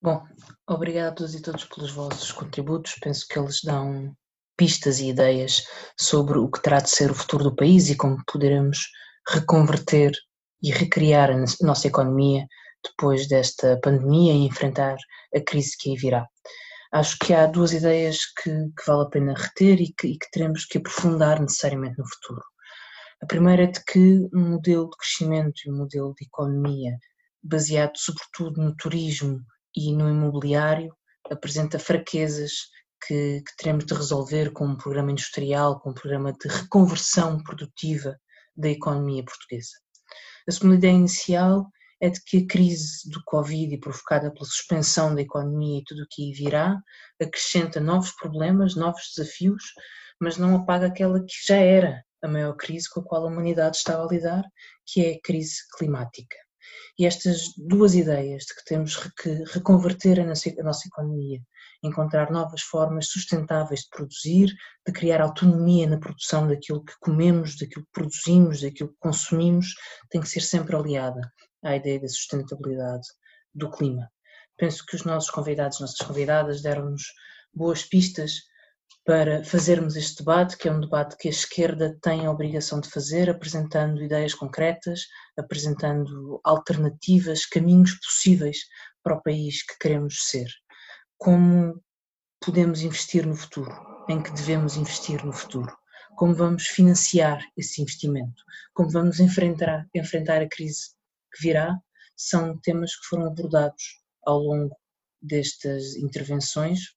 S4: Bom, obrigada a todos e todos pelos vossos contributos. Penso que eles dão pistas e ideias sobre o que terá de ser o futuro do país e como poderemos reconverter e recriar a nossa economia depois desta pandemia e enfrentar a crise que aí virá. Acho que há duas ideias que, que vale a pena reter e que, e que teremos que aprofundar necessariamente no futuro. A primeira é de que um modelo de crescimento e um modelo de economia baseado sobretudo no turismo e no imobiliário apresenta fraquezas que, que teremos de resolver com um programa industrial, com um programa de reconversão produtiva da economia portuguesa. A segunda ideia inicial é de que a crise do Covid e provocada pela suspensão da economia e tudo o que aí virá acrescenta novos problemas, novos desafios, mas não apaga aquela que já era a maior crise com a qual a humanidade estava a lidar, que é a crise climática. E estas duas ideias de que temos que reconverter a nossa, a nossa economia, encontrar novas formas sustentáveis de produzir, de criar autonomia na produção daquilo que comemos, daquilo que produzimos, daquilo que consumimos, tem que ser sempre aliada à ideia da sustentabilidade do clima. Penso que os nossos convidados, nossas convidadas, deram-nos boas pistas para fazermos este debate, que é um debate que a esquerda tem a obrigação de fazer, apresentando ideias concretas, apresentando alternativas, caminhos possíveis para o país que queremos ser. Como podemos investir no futuro? Em que devemos investir no futuro? Como vamos financiar esse investimento? Como vamos enfrentar, enfrentar a crise que virá? São temas que foram abordados ao longo destas intervenções,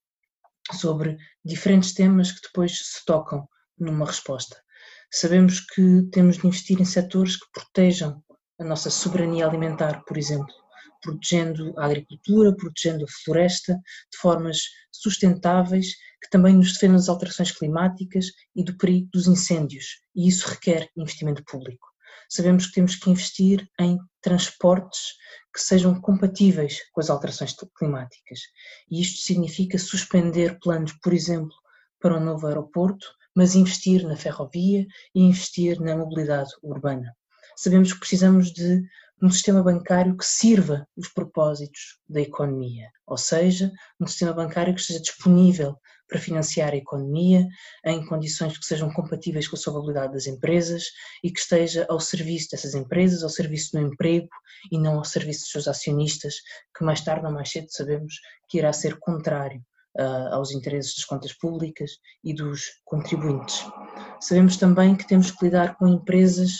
S4: sobre diferentes temas que depois se tocam numa resposta. Sabemos que temos de investir em setores que protejam a nossa soberania alimentar, por exemplo, protegendo a agricultura, protegendo a floresta de formas sustentáveis que também nos defendam das alterações climáticas e do perigo dos incêndios, e isso requer investimento público. Sabemos que temos que investir em transportes que sejam compatíveis com as alterações climáticas, e isto significa suspender planos, por exemplo, para um novo aeroporto, mas investir na ferrovia e investir na mobilidade urbana. Sabemos que precisamos de um sistema bancário que sirva os propósitos da economia, ou seja, um sistema bancário que esteja disponível para financiar a economia em condições que sejam compatíveis com a solvabilidade das empresas e que esteja ao serviço dessas empresas, ao serviço do emprego e não ao serviço dos seus acionistas, que mais tarde ou mais cedo sabemos que irá ser contrário uh, aos interesses das contas públicas e dos contribuintes. Sabemos também que temos que lidar com empresas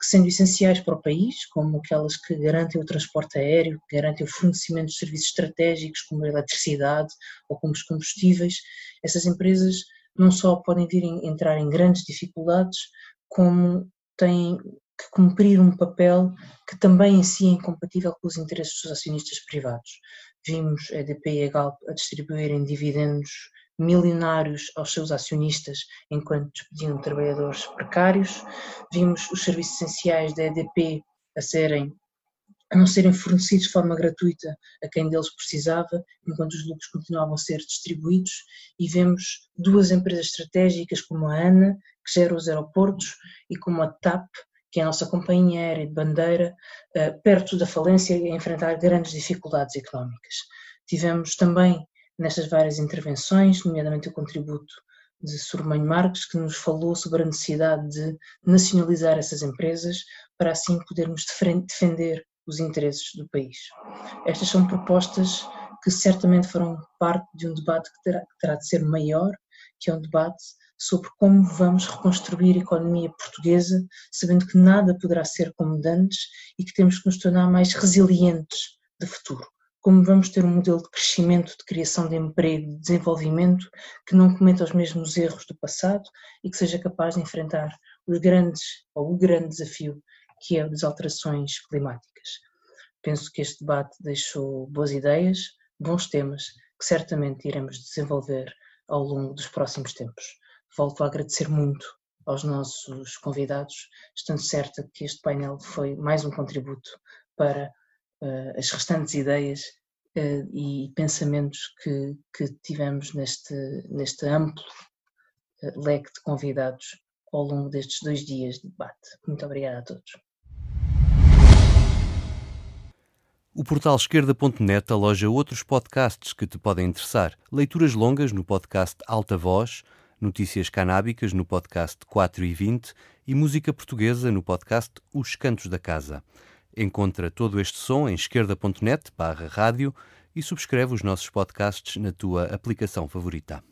S4: que sendo essenciais para o país, como aquelas que garantem o transporte aéreo, que garantem o fornecimento de serviços estratégicos como a eletricidade ou como os combustíveis, essas empresas não só podem vir a entrar em grandes dificuldades, como têm que cumprir um papel que também em si é incompatível com os interesses dos acionistas privados. Vimos a EDP e a Galp a distribuírem dividendos milionários aos seus acionistas enquanto despediam trabalhadores precários. Vimos os serviços essenciais da EDP a serem a não serem fornecidos de forma gratuita a quem deles precisava, enquanto os lucros continuavam a ser distribuídos, e vemos duas empresas estratégicas como a ANA, que gera os aeroportos, e como a TAP, que é a nossa companhia aérea de bandeira, eh, perto da falência e a enfrentar grandes dificuldades económicas. Tivemos também nestas várias intervenções, nomeadamente o contributo de Sormanho Marques, que nos falou sobre a necessidade de nacionalizar essas empresas para assim podermos defender os interesses do país. Estas são propostas que certamente farão parte de um debate que terá, que terá de ser maior, que é um debate sobre como vamos reconstruir a economia portuguesa, sabendo que nada poderá ser como antes e que temos que nos tornar mais resilientes de futuro como vamos ter um modelo de crescimento, de criação de emprego, de desenvolvimento que não cometa os mesmos erros do passado e que seja capaz de enfrentar os grandes ou o grande desafio que é das alterações climáticas. Penso que este debate deixou boas ideias, bons temas que certamente iremos desenvolver ao longo dos próximos tempos. Volto a agradecer muito aos nossos convidados, estando certa que este painel foi mais um contributo para uh, as restantes ideias uh, e pensamentos que, que tivemos neste, neste amplo uh, leque de convidados ao longo destes dois dias de debate. Muito obrigada a todos.
S14: O portal esquerda.net aloja outros podcasts que te podem interessar. Leituras longas no podcast Alta Voz, notícias canábicas no podcast 4 e 20 e música portuguesa no podcast Os Cantos da Casa. Encontra todo este som em esquerda.net barra rádio e subscreve os nossos podcasts na tua aplicação favorita.